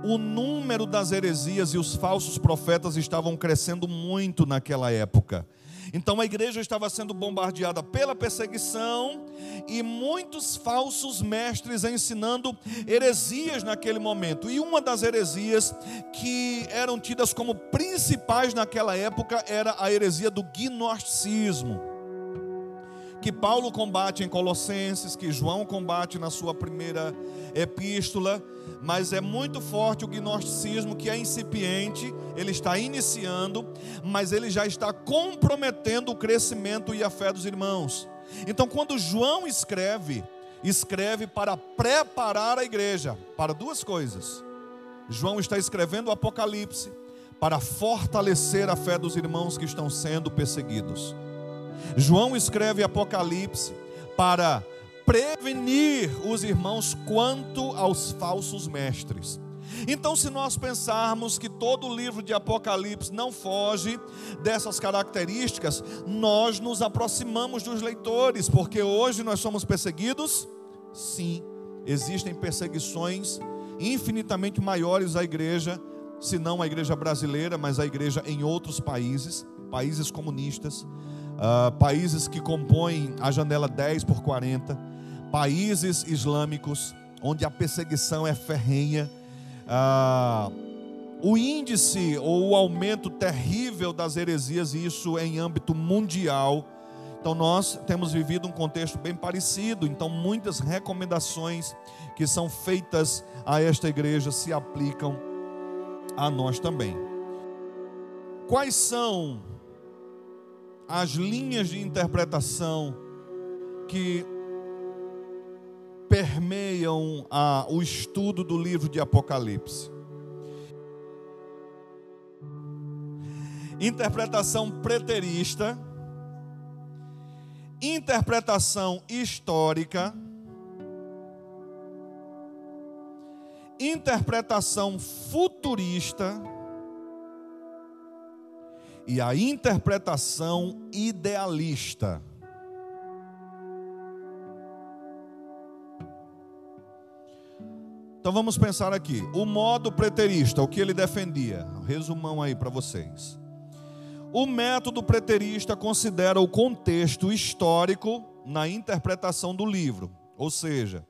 o número das heresias e os falsos profetas estavam crescendo muito naquela época. Então a igreja estava sendo bombardeada pela perseguição e muitos falsos mestres ensinando heresias naquele momento. E uma das heresias que eram tidas como principais naquela época era a heresia do gnosticismo que Paulo combate em Colossenses, que João combate na sua primeira epístola, mas é muito forte o gnosticismo que é incipiente, ele está iniciando, mas ele já está comprometendo o crescimento e a fé dos irmãos. Então, quando João escreve, escreve para preparar a igreja para duas coisas. João está escrevendo o Apocalipse para fortalecer a fé dos irmãos que estão sendo perseguidos. João escreve Apocalipse para prevenir os irmãos quanto aos falsos mestres. Então, se nós pensarmos que todo o livro de Apocalipse não foge dessas características, nós nos aproximamos dos leitores, porque hoje nós somos perseguidos? Sim, existem perseguições infinitamente maiores à igreja, se não a igreja brasileira, mas a igreja em outros países, países comunistas, uh, países que compõem a janela 10 por 40, países islâmicos, onde a perseguição é ferrenha, uh, o índice ou o aumento terrível das heresias, isso em âmbito mundial. Então, nós temos vivido um contexto bem parecido. Então, muitas recomendações que são feitas a esta igreja se aplicam a nós também. Quais são as linhas de interpretação que permeiam a, o estudo do livro de Apocalipse? Interpretação preterista, interpretação histórica, interpretação futurista e a interpretação idealista. Então vamos pensar aqui. O modo preterista, o que ele defendia. Resumão aí para vocês. O método preterista considera o contexto histórico na interpretação do livro. Ou seja,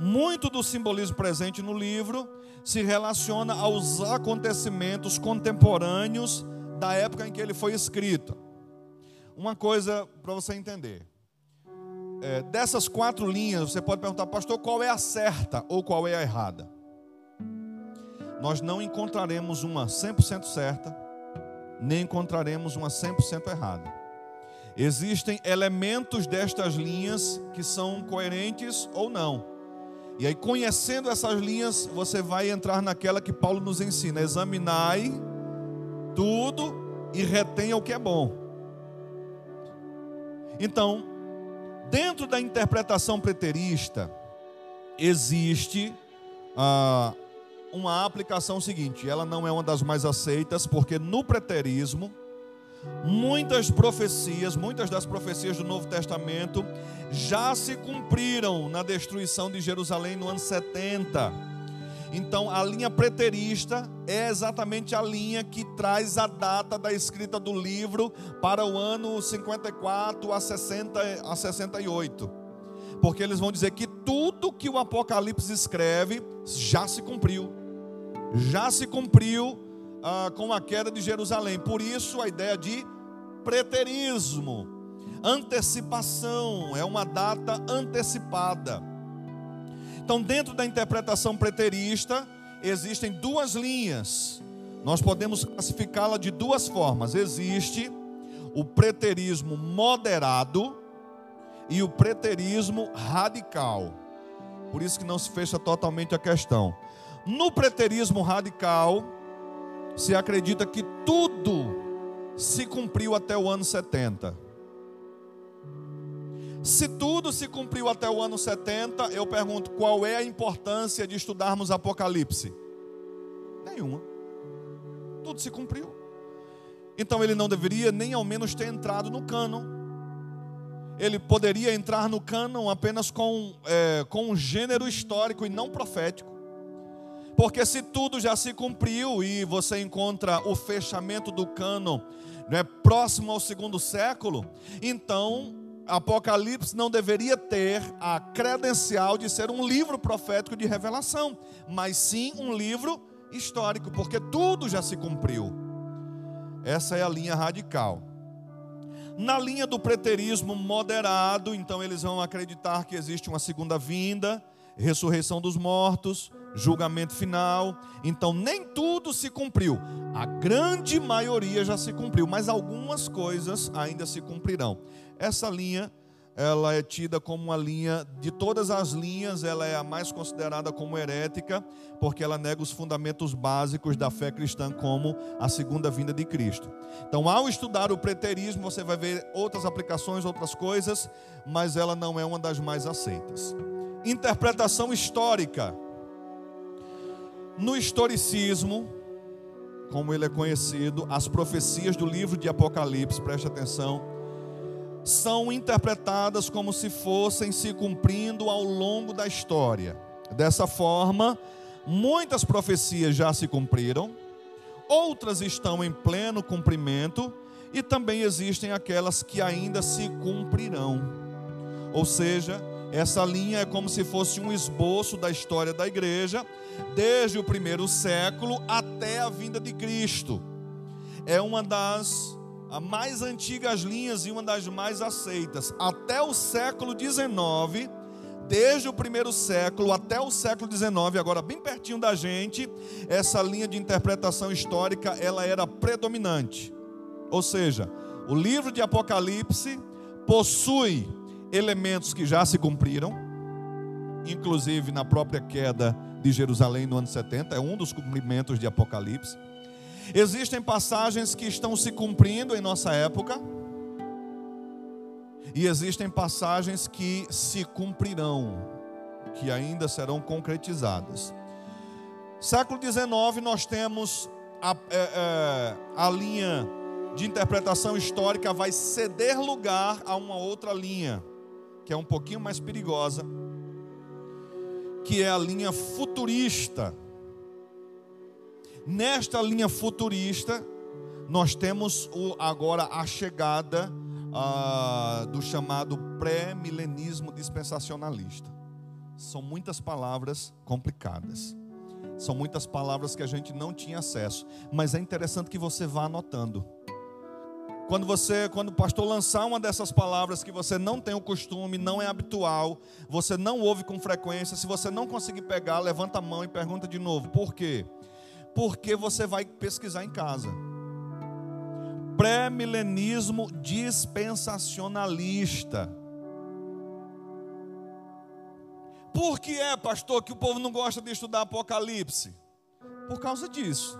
muito do simbolismo presente no livro se relaciona aos acontecimentos contemporâneos da época em que ele foi escrito. Uma coisa para você entender. É, dessas quatro linhas, você pode perguntar, pastor, qual é a certa ou qual é a errada? Nós não encontraremos uma 100% certa, nem encontraremos uma 100% errada. Existem elementos destas linhas que são coerentes ou não. E aí, conhecendo essas linhas, você vai entrar naquela que Paulo nos ensina: examinai tudo e retenha o que é bom. Então, dentro da interpretação preterista, existe ah, uma aplicação seguinte: ela não é uma das mais aceitas, porque no preterismo, muitas profecias, muitas das profecias do Novo Testamento já se cumpriram na destruição de Jerusalém no ano 70. Então, a linha preterista é exatamente a linha que traz a data da escrita do livro para o ano 54 a, 60, a 68. Porque eles vão dizer que tudo que o Apocalipse escreve já se cumpriu. Já se cumpriu ah, com a queda de Jerusalém. Por isso, a ideia de preterismo, antecipação, é uma data antecipada. Então, dentro da interpretação preterista, existem duas linhas. Nós podemos classificá-la de duas formas. Existe o preterismo moderado e o preterismo radical. Por isso que não se fecha totalmente a questão. No preterismo radical, se acredita que tudo se cumpriu até o ano 70. Se tudo se cumpriu até o ano 70, eu pergunto qual é a importância de estudarmos Apocalipse? Nenhuma. Tudo se cumpriu. Então ele não deveria nem ao menos ter entrado no cânon. Ele poderia entrar no cânon apenas com, é, com um gênero histórico e não profético. Porque se tudo já se cumpriu e você encontra o fechamento do cânon né, próximo ao segundo século, então Apocalipse não deveria ter a credencial de ser um livro profético de revelação, mas sim um livro histórico, porque tudo já se cumpriu. Essa é a linha radical. Na linha do preterismo moderado, então eles vão acreditar que existe uma segunda vinda, ressurreição dos mortos, julgamento final. Então nem tudo se cumpriu. A grande maioria já se cumpriu, mas algumas coisas ainda se cumprirão. Essa linha ela é tida como uma linha, de todas as linhas, ela é a mais considerada como herética, porque ela nega os fundamentos básicos da fé cristã, como a segunda vinda de Cristo. Então, ao estudar o preterismo, você vai ver outras aplicações, outras coisas, mas ela não é uma das mais aceitas. Interpretação histórica. No historicismo, como ele é conhecido, as profecias do livro de Apocalipse, preste atenção, são interpretadas como se fossem se cumprindo ao longo da história. Dessa forma, muitas profecias já se cumpriram, outras estão em pleno cumprimento e também existem aquelas que ainda se cumprirão. Ou seja, essa linha é como se fosse um esboço da história da igreja, desde o primeiro século até a vinda de Cristo. É uma das mais antigas linhas e uma das mais aceitas. Até o século XIX, desde o primeiro século até o século XIX, agora bem pertinho da gente, essa linha de interpretação histórica ela era predominante. Ou seja, o livro de Apocalipse possui elementos que já se cumpriram, inclusive na própria queda de Jerusalém no ano 70, é um dos cumprimentos de Apocalipse. Existem passagens que estão se cumprindo em nossa época, e existem passagens que se cumprirão, que ainda serão concretizadas. Século XIX, nós temos a, é, é, a linha de interpretação histórica vai ceder lugar a uma outra linha que é um pouquinho mais perigosa, que é a linha futurista. Nesta linha futurista, nós temos o, agora a chegada ah, do chamado pré-milenismo dispensacionalista. São muitas palavras complicadas. São muitas palavras que a gente não tinha acesso. Mas é interessante que você vá anotando. Quando você, quando o pastor lançar uma dessas palavras que você não tem o costume, não é habitual, você não ouve com frequência, se você não conseguir pegar, levanta a mão e pergunta de novo. Por quê? Porque você vai pesquisar em casa. Pré-milenismo dispensacionalista. Por que é, pastor, que o povo não gosta de estudar Apocalipse? Por causa disso.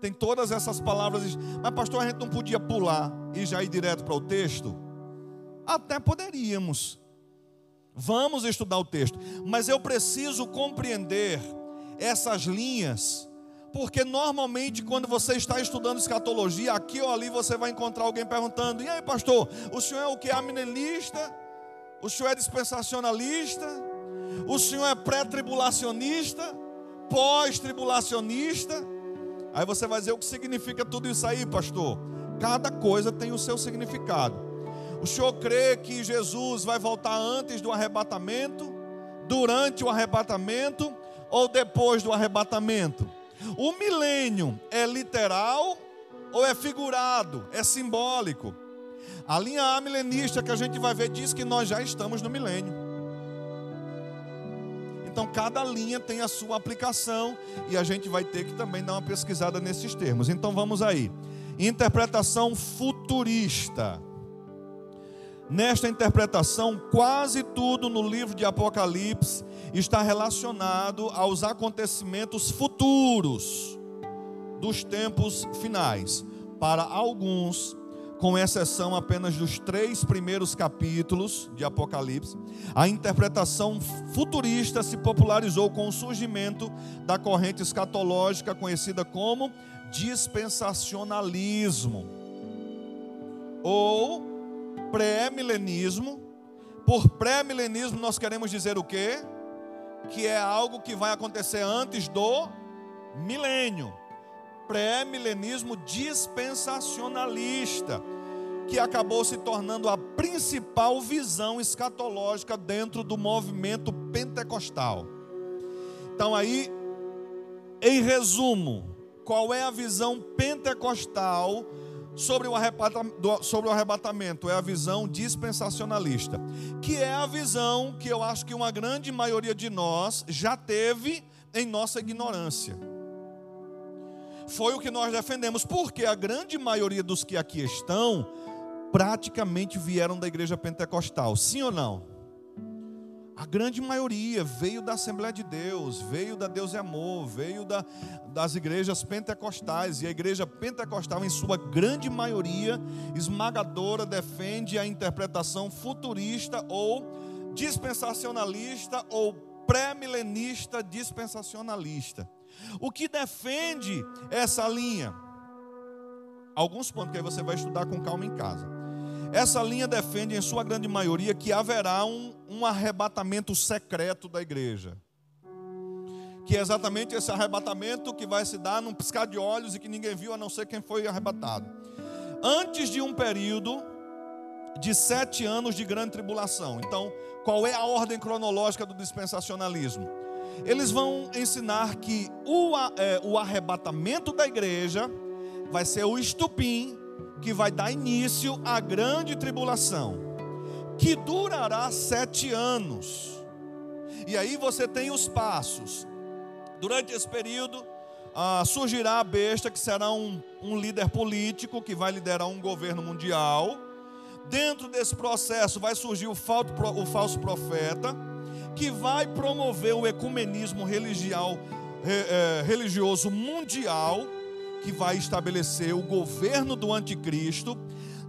Tem todas essas palavras. Mas, pastor, a gente não podia pular e já ir direto para o texto? Até poderíamos. Vamos estudar o texto. Mas eu preciso compreender essas linhas. Porque normalmente, quando você está estudando escatologia, aqui ou ali você vai encontrar alguém perguntando: E aí, pastor, o senhor é o que? Aminelista? O senhor é dispensacionalista? O senhor é pré-tribulacionista? Pós-tribulacionista? Aí você vai dizer o que significa tudo isso aí, pastor? Cada coisa tem o seu significado. O senhor crê que Jesus vai voltar antes do arrebatamento, durante o arrebatamento ou depois do arrebatamento? O milênio é literal ou é figurado, é simbólico? A linha amilenista que a gente vai ver diz que nós já estamos no milênio. Então, cada linha tem a sua aplicação e a gente vai ter que também dar uma pesquisada nesses termos. Então, vamos aí. Interpretação futurista. Nesta interpretação, quase tudo no livro de Apocalipse está relacionado aos acontecimentos futuros dos tempos finais. Para alguns, com exceção apenas dos três primeiros capítulos de Apocalipse, a interpretação futurista se popularizou com o surgimento da corrente escatológica conhecida como dispensacionalismo ou pré-milenismo. Por pré-milenismo nós queremos dizer o quê? Que é algo que vai acontecer antes do milênio pré-milenismo dispensacionalista, que acabou se tornando a principal visão escatológica dentro do movimento pentecostal. Então, aí, em resumo, qual é a visão pentecostal sobre o, sobre o arrebatamento é a visão dispensacionalista, que é a visão que eu acho que uma grande maioria de nós já teve em nossa ignorância. Foi o que nós defendemos, porque a grande maioria dos que aqui estão praticamente vieram da igreja pentecostal, sim ou não? A grande maioria veio da Assembleia de Deus, veio da Deus é Amor, veio da, das igrejas pentecostais. E a igreja pentecostal, em sua grande maioria, esmagadora, defende a interpretação futurista ou dispensacionalista ou pré-milenista dispensacionalista. O que defende essa linha? Alguns pontos que aí você vai estudar com calma em casa. Essa linha defende, em sua grande maioria, que haverá um, um arrebatamento secreto da igreja. Que é exatamente esse arrebatamento que vai se dar num piscar de olhos e que ninguém viu a não ser quem foi arrebatado. Antes de um período de sete anos de grande tribulação. Então, qual é a ordem cronológica do dispensacionalismo? Eles vão ensinar que o, é, o arrebatamento da igreja vai ser o estupim que vai dar início à grande tribulação, que durará sete anos. E aí você tem os passos. Durante esse período, ah, surgirá a besta, que será um, um líder político, que vai liderar um governo mundial. Dentro desse processo vai surgir o falso, o falso profeta, que vai promover o ecumenismo religial, eh, religioso mundial que vai estabelecer o governo do anticristo.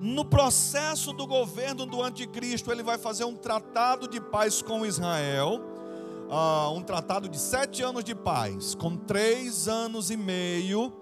No processo do governo do anticristo, ele vai fazer um tratado de paz com Israel, uh, um tratado de sete anos de paz, com três anos e meio.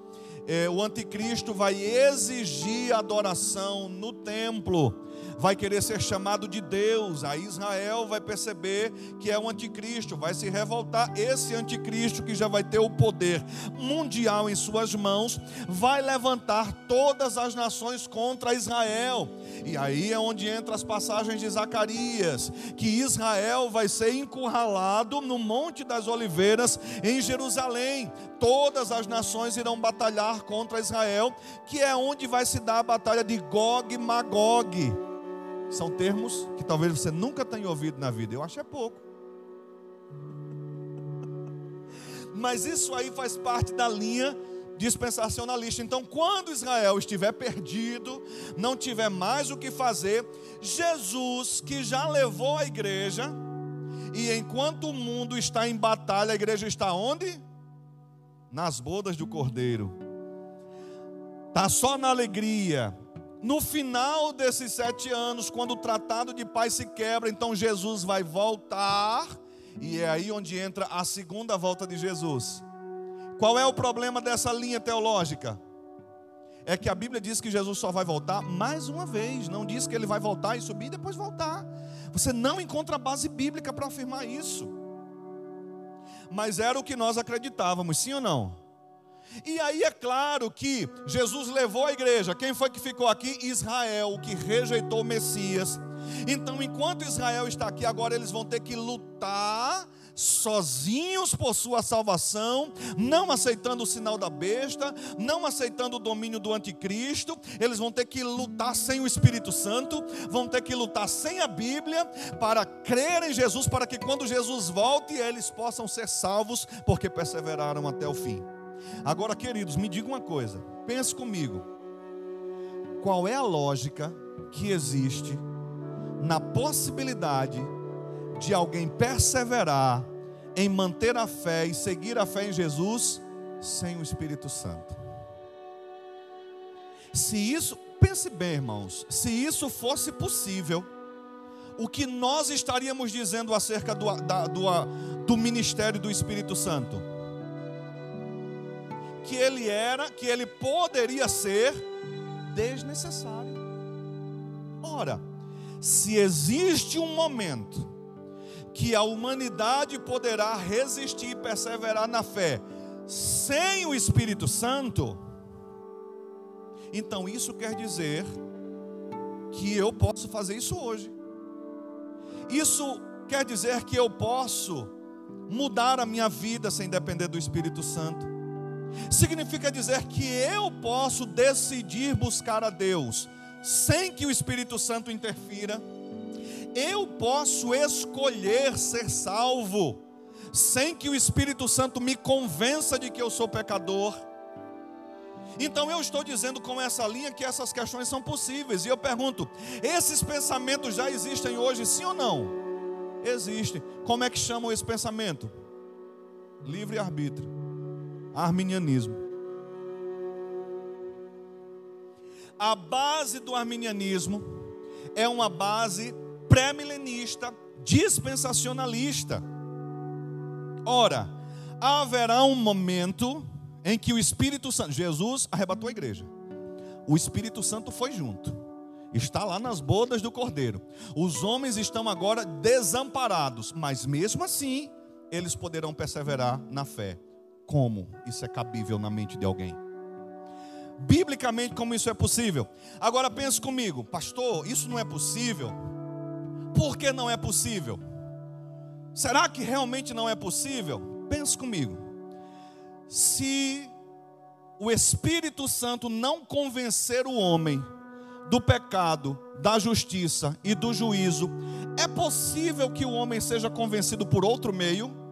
Eh, o anticristo vai exigir adoração no templo vai querer ser chamado de Deus. Aí Israel vai perceber que é o anticristo, vai se revoltar. Esse anticristo que já vai ter o poder mundial em suas mãos, vai levantar todas as nações contra Israel. E aí é onde entra as passagens de Zacarias, que Israel vai ser encurralado no Monte das Oliveiras em Jerusalém. Todas as nações irão batalhar contra Israel, que é onde vai se dar a batalha de Gog e Magog. São termos que talvez você nunca tenha ouvido na vida. Eu acho é pouco. Mas isso aí faz parte da linha dispensacionalista. Então, quando Israel estiver perdido, não tiver mais o que fazer, Jesus, que já levou a igreja, e enquanto o mundo está em batalha, a igreja está onde? Nas bodas do Cordeiro. Está só na alegria, no final desses sete anos, quando o tratado de paz se quebra, então Jesus vai voltar, e é aí onde entra a segunda volta de Jesus. Qual é o problema dessa linha teológica? É que a Bíblia diz que Jesus só vai voltar mais uma vez, não diz que ele vai voltar e subir e depois voltar. Você não encontra base bíblica para afirmar isso. Mas era o que nós acreditávamos, sim ou não? E aí é claro que Jesus levou a igreja. Quem foi que ficou aqui? Israel, que rejeitou o Messias. Então, enquanto Israel está aqui, agora eles vão ter que lutar sozinhos por sua salvação, não aceitando o sinal da besta, não aceitando o domínio do anticristo, eles vão ter que lutar sem o Espírito Santo, vão ter que lutar sem a Bíblia para crer em Jesus, para que quando Jesus volte, eles possam ser salvos, porque perseveraram até o fim. Agora, queridos, me diga uma coisa. Pense comigo. Qual é a lógica que existe na possibilidade de alguém perseverar em manter a fé e seguir a fé em Jesus sem o Espírito Santo? Se isso, pense bem, irmãos, se isso fosse possível, o que nós estaríamos dizendo acerca do, da, do, do ministério do Espírito Santo? Que ele era, que ele poderia ser desnecessário. Ora, se existe um momento que a humanidade poderá resistir e perseverar na fé sem o Espírito Santo, então isso quer dizer que eu posso fazer isso hoje. Isso quer dizer que eu posso mudar a minha vida sem depender do Espírito Santo. Significa dizer que eu posso decidir buscar a Deus sem que o Espírito Santo interfira. Eu posso escolher ser salvo sem que o Espírito Santo me convença de que eu sou pecador. Então eu estou dizendo com essa linha que essas questões são possíveis. E eu pergunto: esses pensamentos já existem hoje, sim ou não? Existem. Como é que chamam esse pensamento? Livre arbítrio. Arminianismo. A base do arminianismo é uma base pré-milenista, dispensacionalista. Ora, haverá um momento em que o Espírito Santo, Jesus arrebatou a igreja. O Espírito Santo foi junto. Está lá nas bodas do Cordeiro. Os homens estão agora desamparados, mas mesmo assim, eles poderão perseverar na fé. Como isso é cabível na mente de alguém? Biblicamente, como isso é possível? Agora pense comigo, pastor, isso não é possível. Por que não é possível? Será que realmente não é possível? Pense comigo se o Espírito Santo não convencer o homem do pecado, da justiça e do juízo, é possível que o homem seja convencido por outro meio?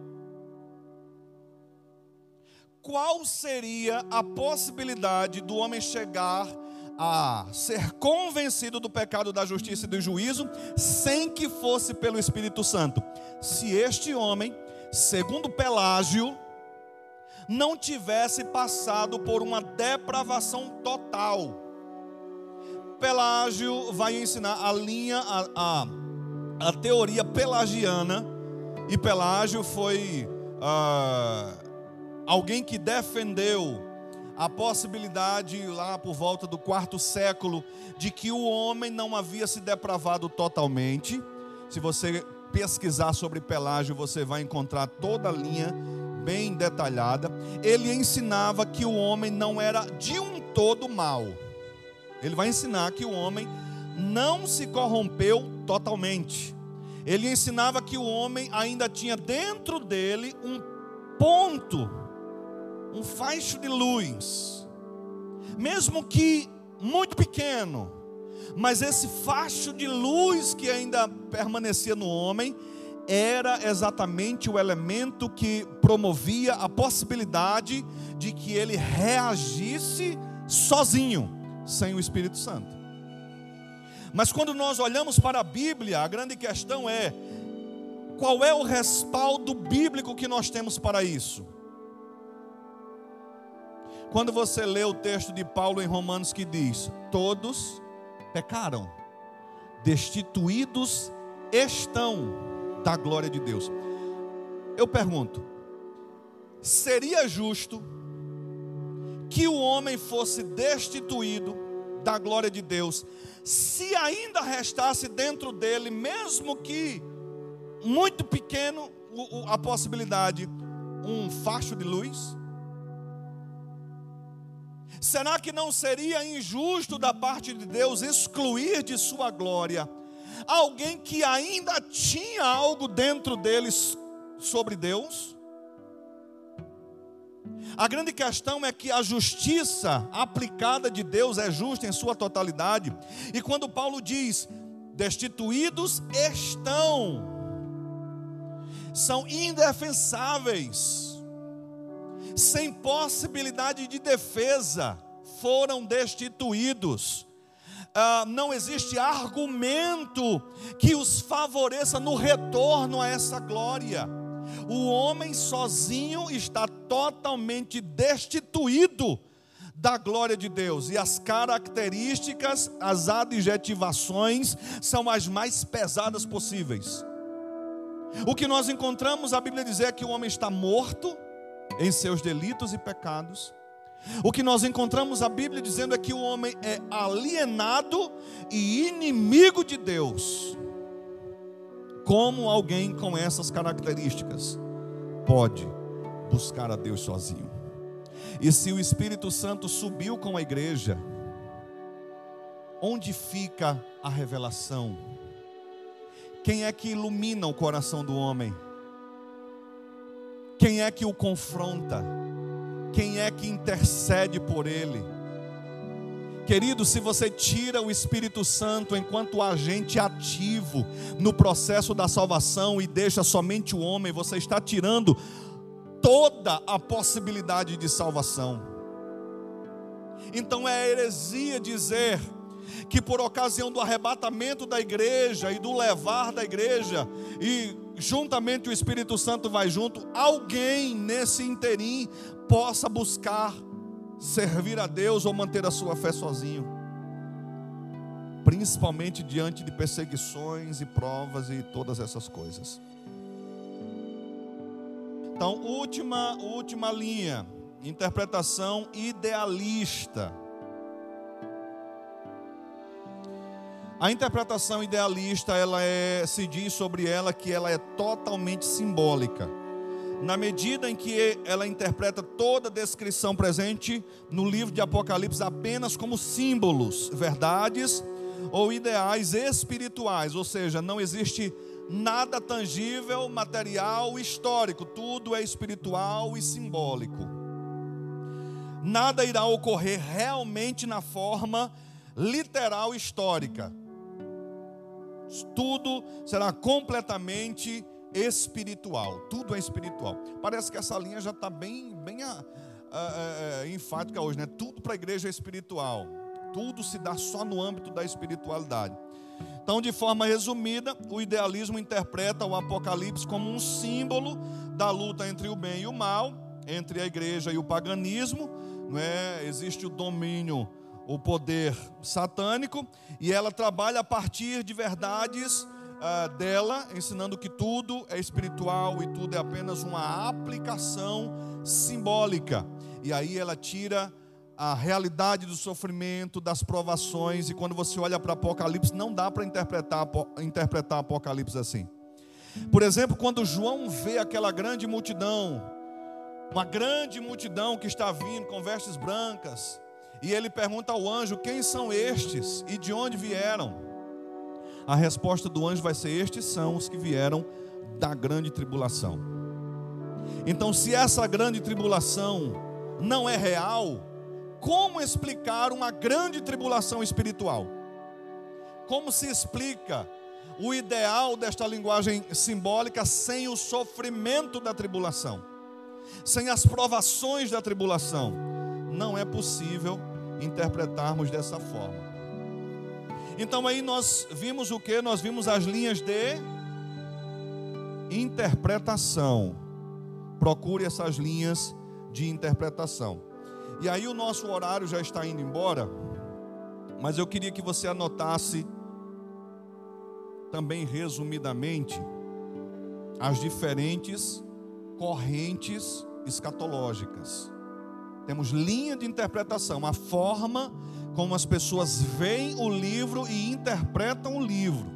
Qual seria a possibilidade do homem chegar a ser convencido do pecado, da justiça e do juízo, sem que fosse pelo Espírito Santo? Se este homem, segundo Pelágio, não tivesse passado por uma depravação total. Pelágio vai ensinar a linha, a, a, a teoria pelagiana, e Pelágio foi ah, alguém que defendeu a possibilidade, lá por volta do quarto século, de que o homem não havia se depravado totalmente. Se você pesquisar sobre Pelágio, você vai encontrar toda a linha bem detalhada, ele ensinava que o homem não era de um todo mal. Ele vai ensinar que o homem não se corrompeu totalmente. Ele ensinava que o homem ainda tinha dentro dele um ponto, um faixo de luz, mesmo que muito pequeno, mas esse facho de luz que ainda permanecia no homem, era exatamente o elemento que promovia a possibilidade de que ele reagisse sozinho, sem o Espírito Santo. Mas quando nós olhamos para a Bíblia, a grande questão é: qual é o respaldo bíblico que nós temos para isso? Quando você lê o texto de Paulo em Romanos que diz: Todos pecaram, destituídos estão da glória de Deus. Eu pergunto: seria justo que o homem fosse destituído da glória de Deus, se ainda restasse dentro dele, mesmo que muito pequeno, a possibilidade, um facho de luz? Será que não seria injusto da parte de Deus excluir de sua glória alguém que ainda tinha algo dentro deles sobre Deus? A grande questão é que a justiça aplicada de Deus é justa em sua totalidade. E quando Paulo diz: destituídos estão, são indefensáveis, sem possibilidade de defesa, foram destituídos ah, não existe argumento que os favoreça no retorno a essa glória. O homem sozinho está totalmente destituído da glória de Deus, e as características, as adjetivações são as mais pesadas possíveis. O que nós encontramos, a Bíblia dizer é que o homem está morto em seus delitos e pecados, o que nós encontramos a Bíblia dizendo é que o homem é alienado e inimigo de Deus. Como alguém com essas características pode buscar a Deus sozinho? E se o Espírito Santo subiu com a igreja, onde fica a revelação? Quem é que ilumina o coração do homem? Quem é que o confronta? quem é que intercede por ele. Querido, se você tira o Espírito Santo enquanto agente ativo no processo da salvação e deixa somente o homem, você está tirando toda a possibilidade de salvação. Então é heresia dizer que por ocasião do arrebatamento da igreja e do levar da igreja e juntamente o Espírito Santo vai junto, alguém nesse interim possa buscar servir a Deus ou manter a sua fé sozinho. Principalmente diante de perseguições e provas e todas essas coisas. Então, última, última linha, interpretação idealista. A interpretação idealista, ela é, se diz sobre ela que ela é totalmente simbólica. Na medida em que ela interpreta toda a descrição presente no livro de Apocalipse apenas como símbolos, verdades ou ideais espirituais, ou seja, não existe nada tangível, material, histórico, tudo é espiritual e simbólico. Nada irá ocorrer realmente na forma literal histórica. Tudo será completamente espiritual. Tudo é espiritual. Parece que essa linha já está bem, bem a, a, a, enfática hoje, né? Tudo para a igreja é espiritual. Tudo se dá só no âmbito da espiritualidade. Então, de forma resumida, o idealismo interpreta o Apocalipse como um símbolo da luta entre o bem e o mal, entre a igreja e o paganismo. Não é? Existe o domínio, o poder satânico, e ela trabalha a partir de verdades uh, dela, ensinando que tudo é espiritual e tudo é apenas uma aplicação simbólica. E aí ela tira a realidade do sofrimento, das provações, e quando você olha para Apocalipse, não dá para interpretar, interpretar Apocalipse assim. Por exemplo, quando João vê aquela grande multidão, uma grande multidão que está vindo com vestes brancas, e ele pergunta ao anjo: Quem são estes e de onde vieram? A resposta do anjo vai ser: Estes são os que vieram da grande tribulação. Então, se essa grande tribulação não é real, como explicar uma grande tribulação espiritual? Como se explica o ideal desta linguagem simbólica sem o sofrimento da tribulação, sem as provações da tribulação? Não é possível interpretarmos dessa forma. Então aí nós vimos o que? Nós vimos as linhas de interpretação. Procure essas linhas de interpretação. E aí o nosso horário já está indo embora, mas eu queria que você anotasse também resumidamente as diferentes correntes escatológicas. Temos linha de interpretação, a forma como as pessoas veem o livro e interpretam o livro.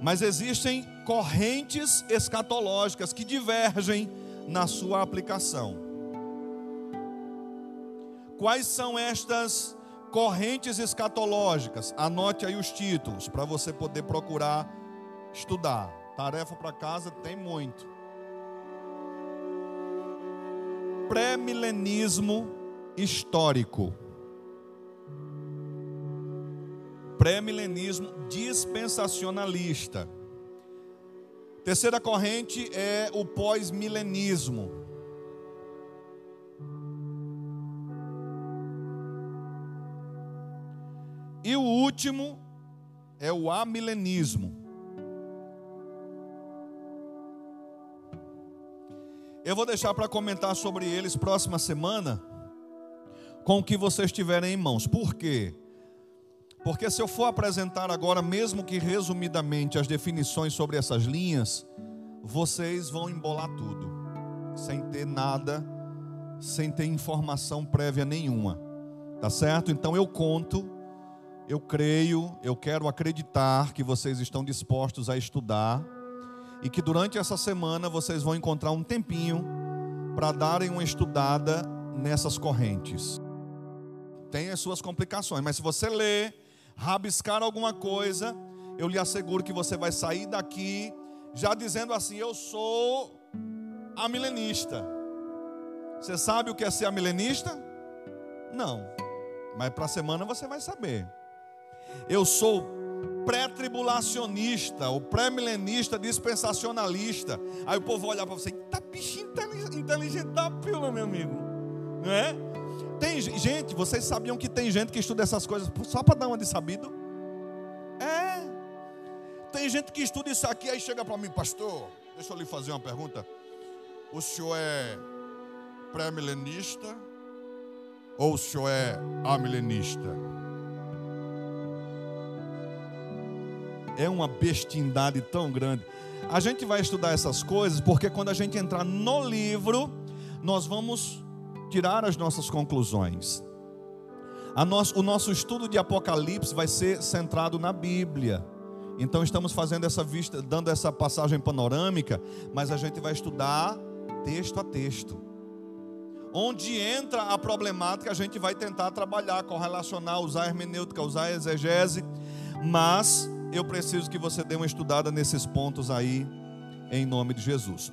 Mas existem correntes escatológicas que divergem na sua aplicação. Quais são estas correntes escatológicas? Anote aí os títulos para você poder procurar estudar. Tarefa para casa tem muito. Pré-milenismo histórico. Pré-milenismo dispensacionalista. Terceira corrente é o pós-milenismo. E o último é o amilenismo. Eu vou deixar para comentar sobre eles próxima semana, com o que vocês tiverem em mãos. Por quê? Porque se eu for apresentar agora, mesmo que resumidamente, as definições sobre essas linhas, vocês vão embolar tudo, sem ter nada, sem ter informação prévia nenhuma. Tá certo? Então eu conto eu creio, eu quero acreditar que vocês estão dispostos a estudar e que durante essa semana vocês vão encontrar um tempinho para darem uma estudada nessas correntes. Tem as suas complicações, mas se você ler, rabiscar alguma coisa, eu lhe asseguro que você vai sair daqui já dizendo assim: Eu sou a milenista. Você sabe o que é ser milenista? Não. Mas para a semana você vai saber. Eu sou pré-tribulacionista, o pré-milenista dispensacionalista. Aí o povo olha para você, tá bichinho inteligente da pílula, meu amigo. Não é? Tem gente, vocês sabiam que tem gente que estuda essas coisas só para dar uma de sabido? É. Tem gente que estuda isso aqui, aí chega para mim, pastor, deixa eu lhe fazer uma pergunta. O senhor é pré-milenista ou o senhor é amilenista? É uma bestindade tão grande. A gente vai estudar essas coisas porque quando a gente entrar no livro, nós vamos tirar as nossas conclusões. Nosso, o nosso estudo de Apocalipse vai ser centrado na Bíblia. Então estamos fazendo essa vista, dando essa passagem panorâmica, mas a gente vai estudar texto a texto. Onde entra a problemática, a gente vai tentar trabalhar, correlacionar, usar hermenêutica, usar exegese, mas eu preciso que você dê uma estudada nesses pontos aí, em nome de Jesus.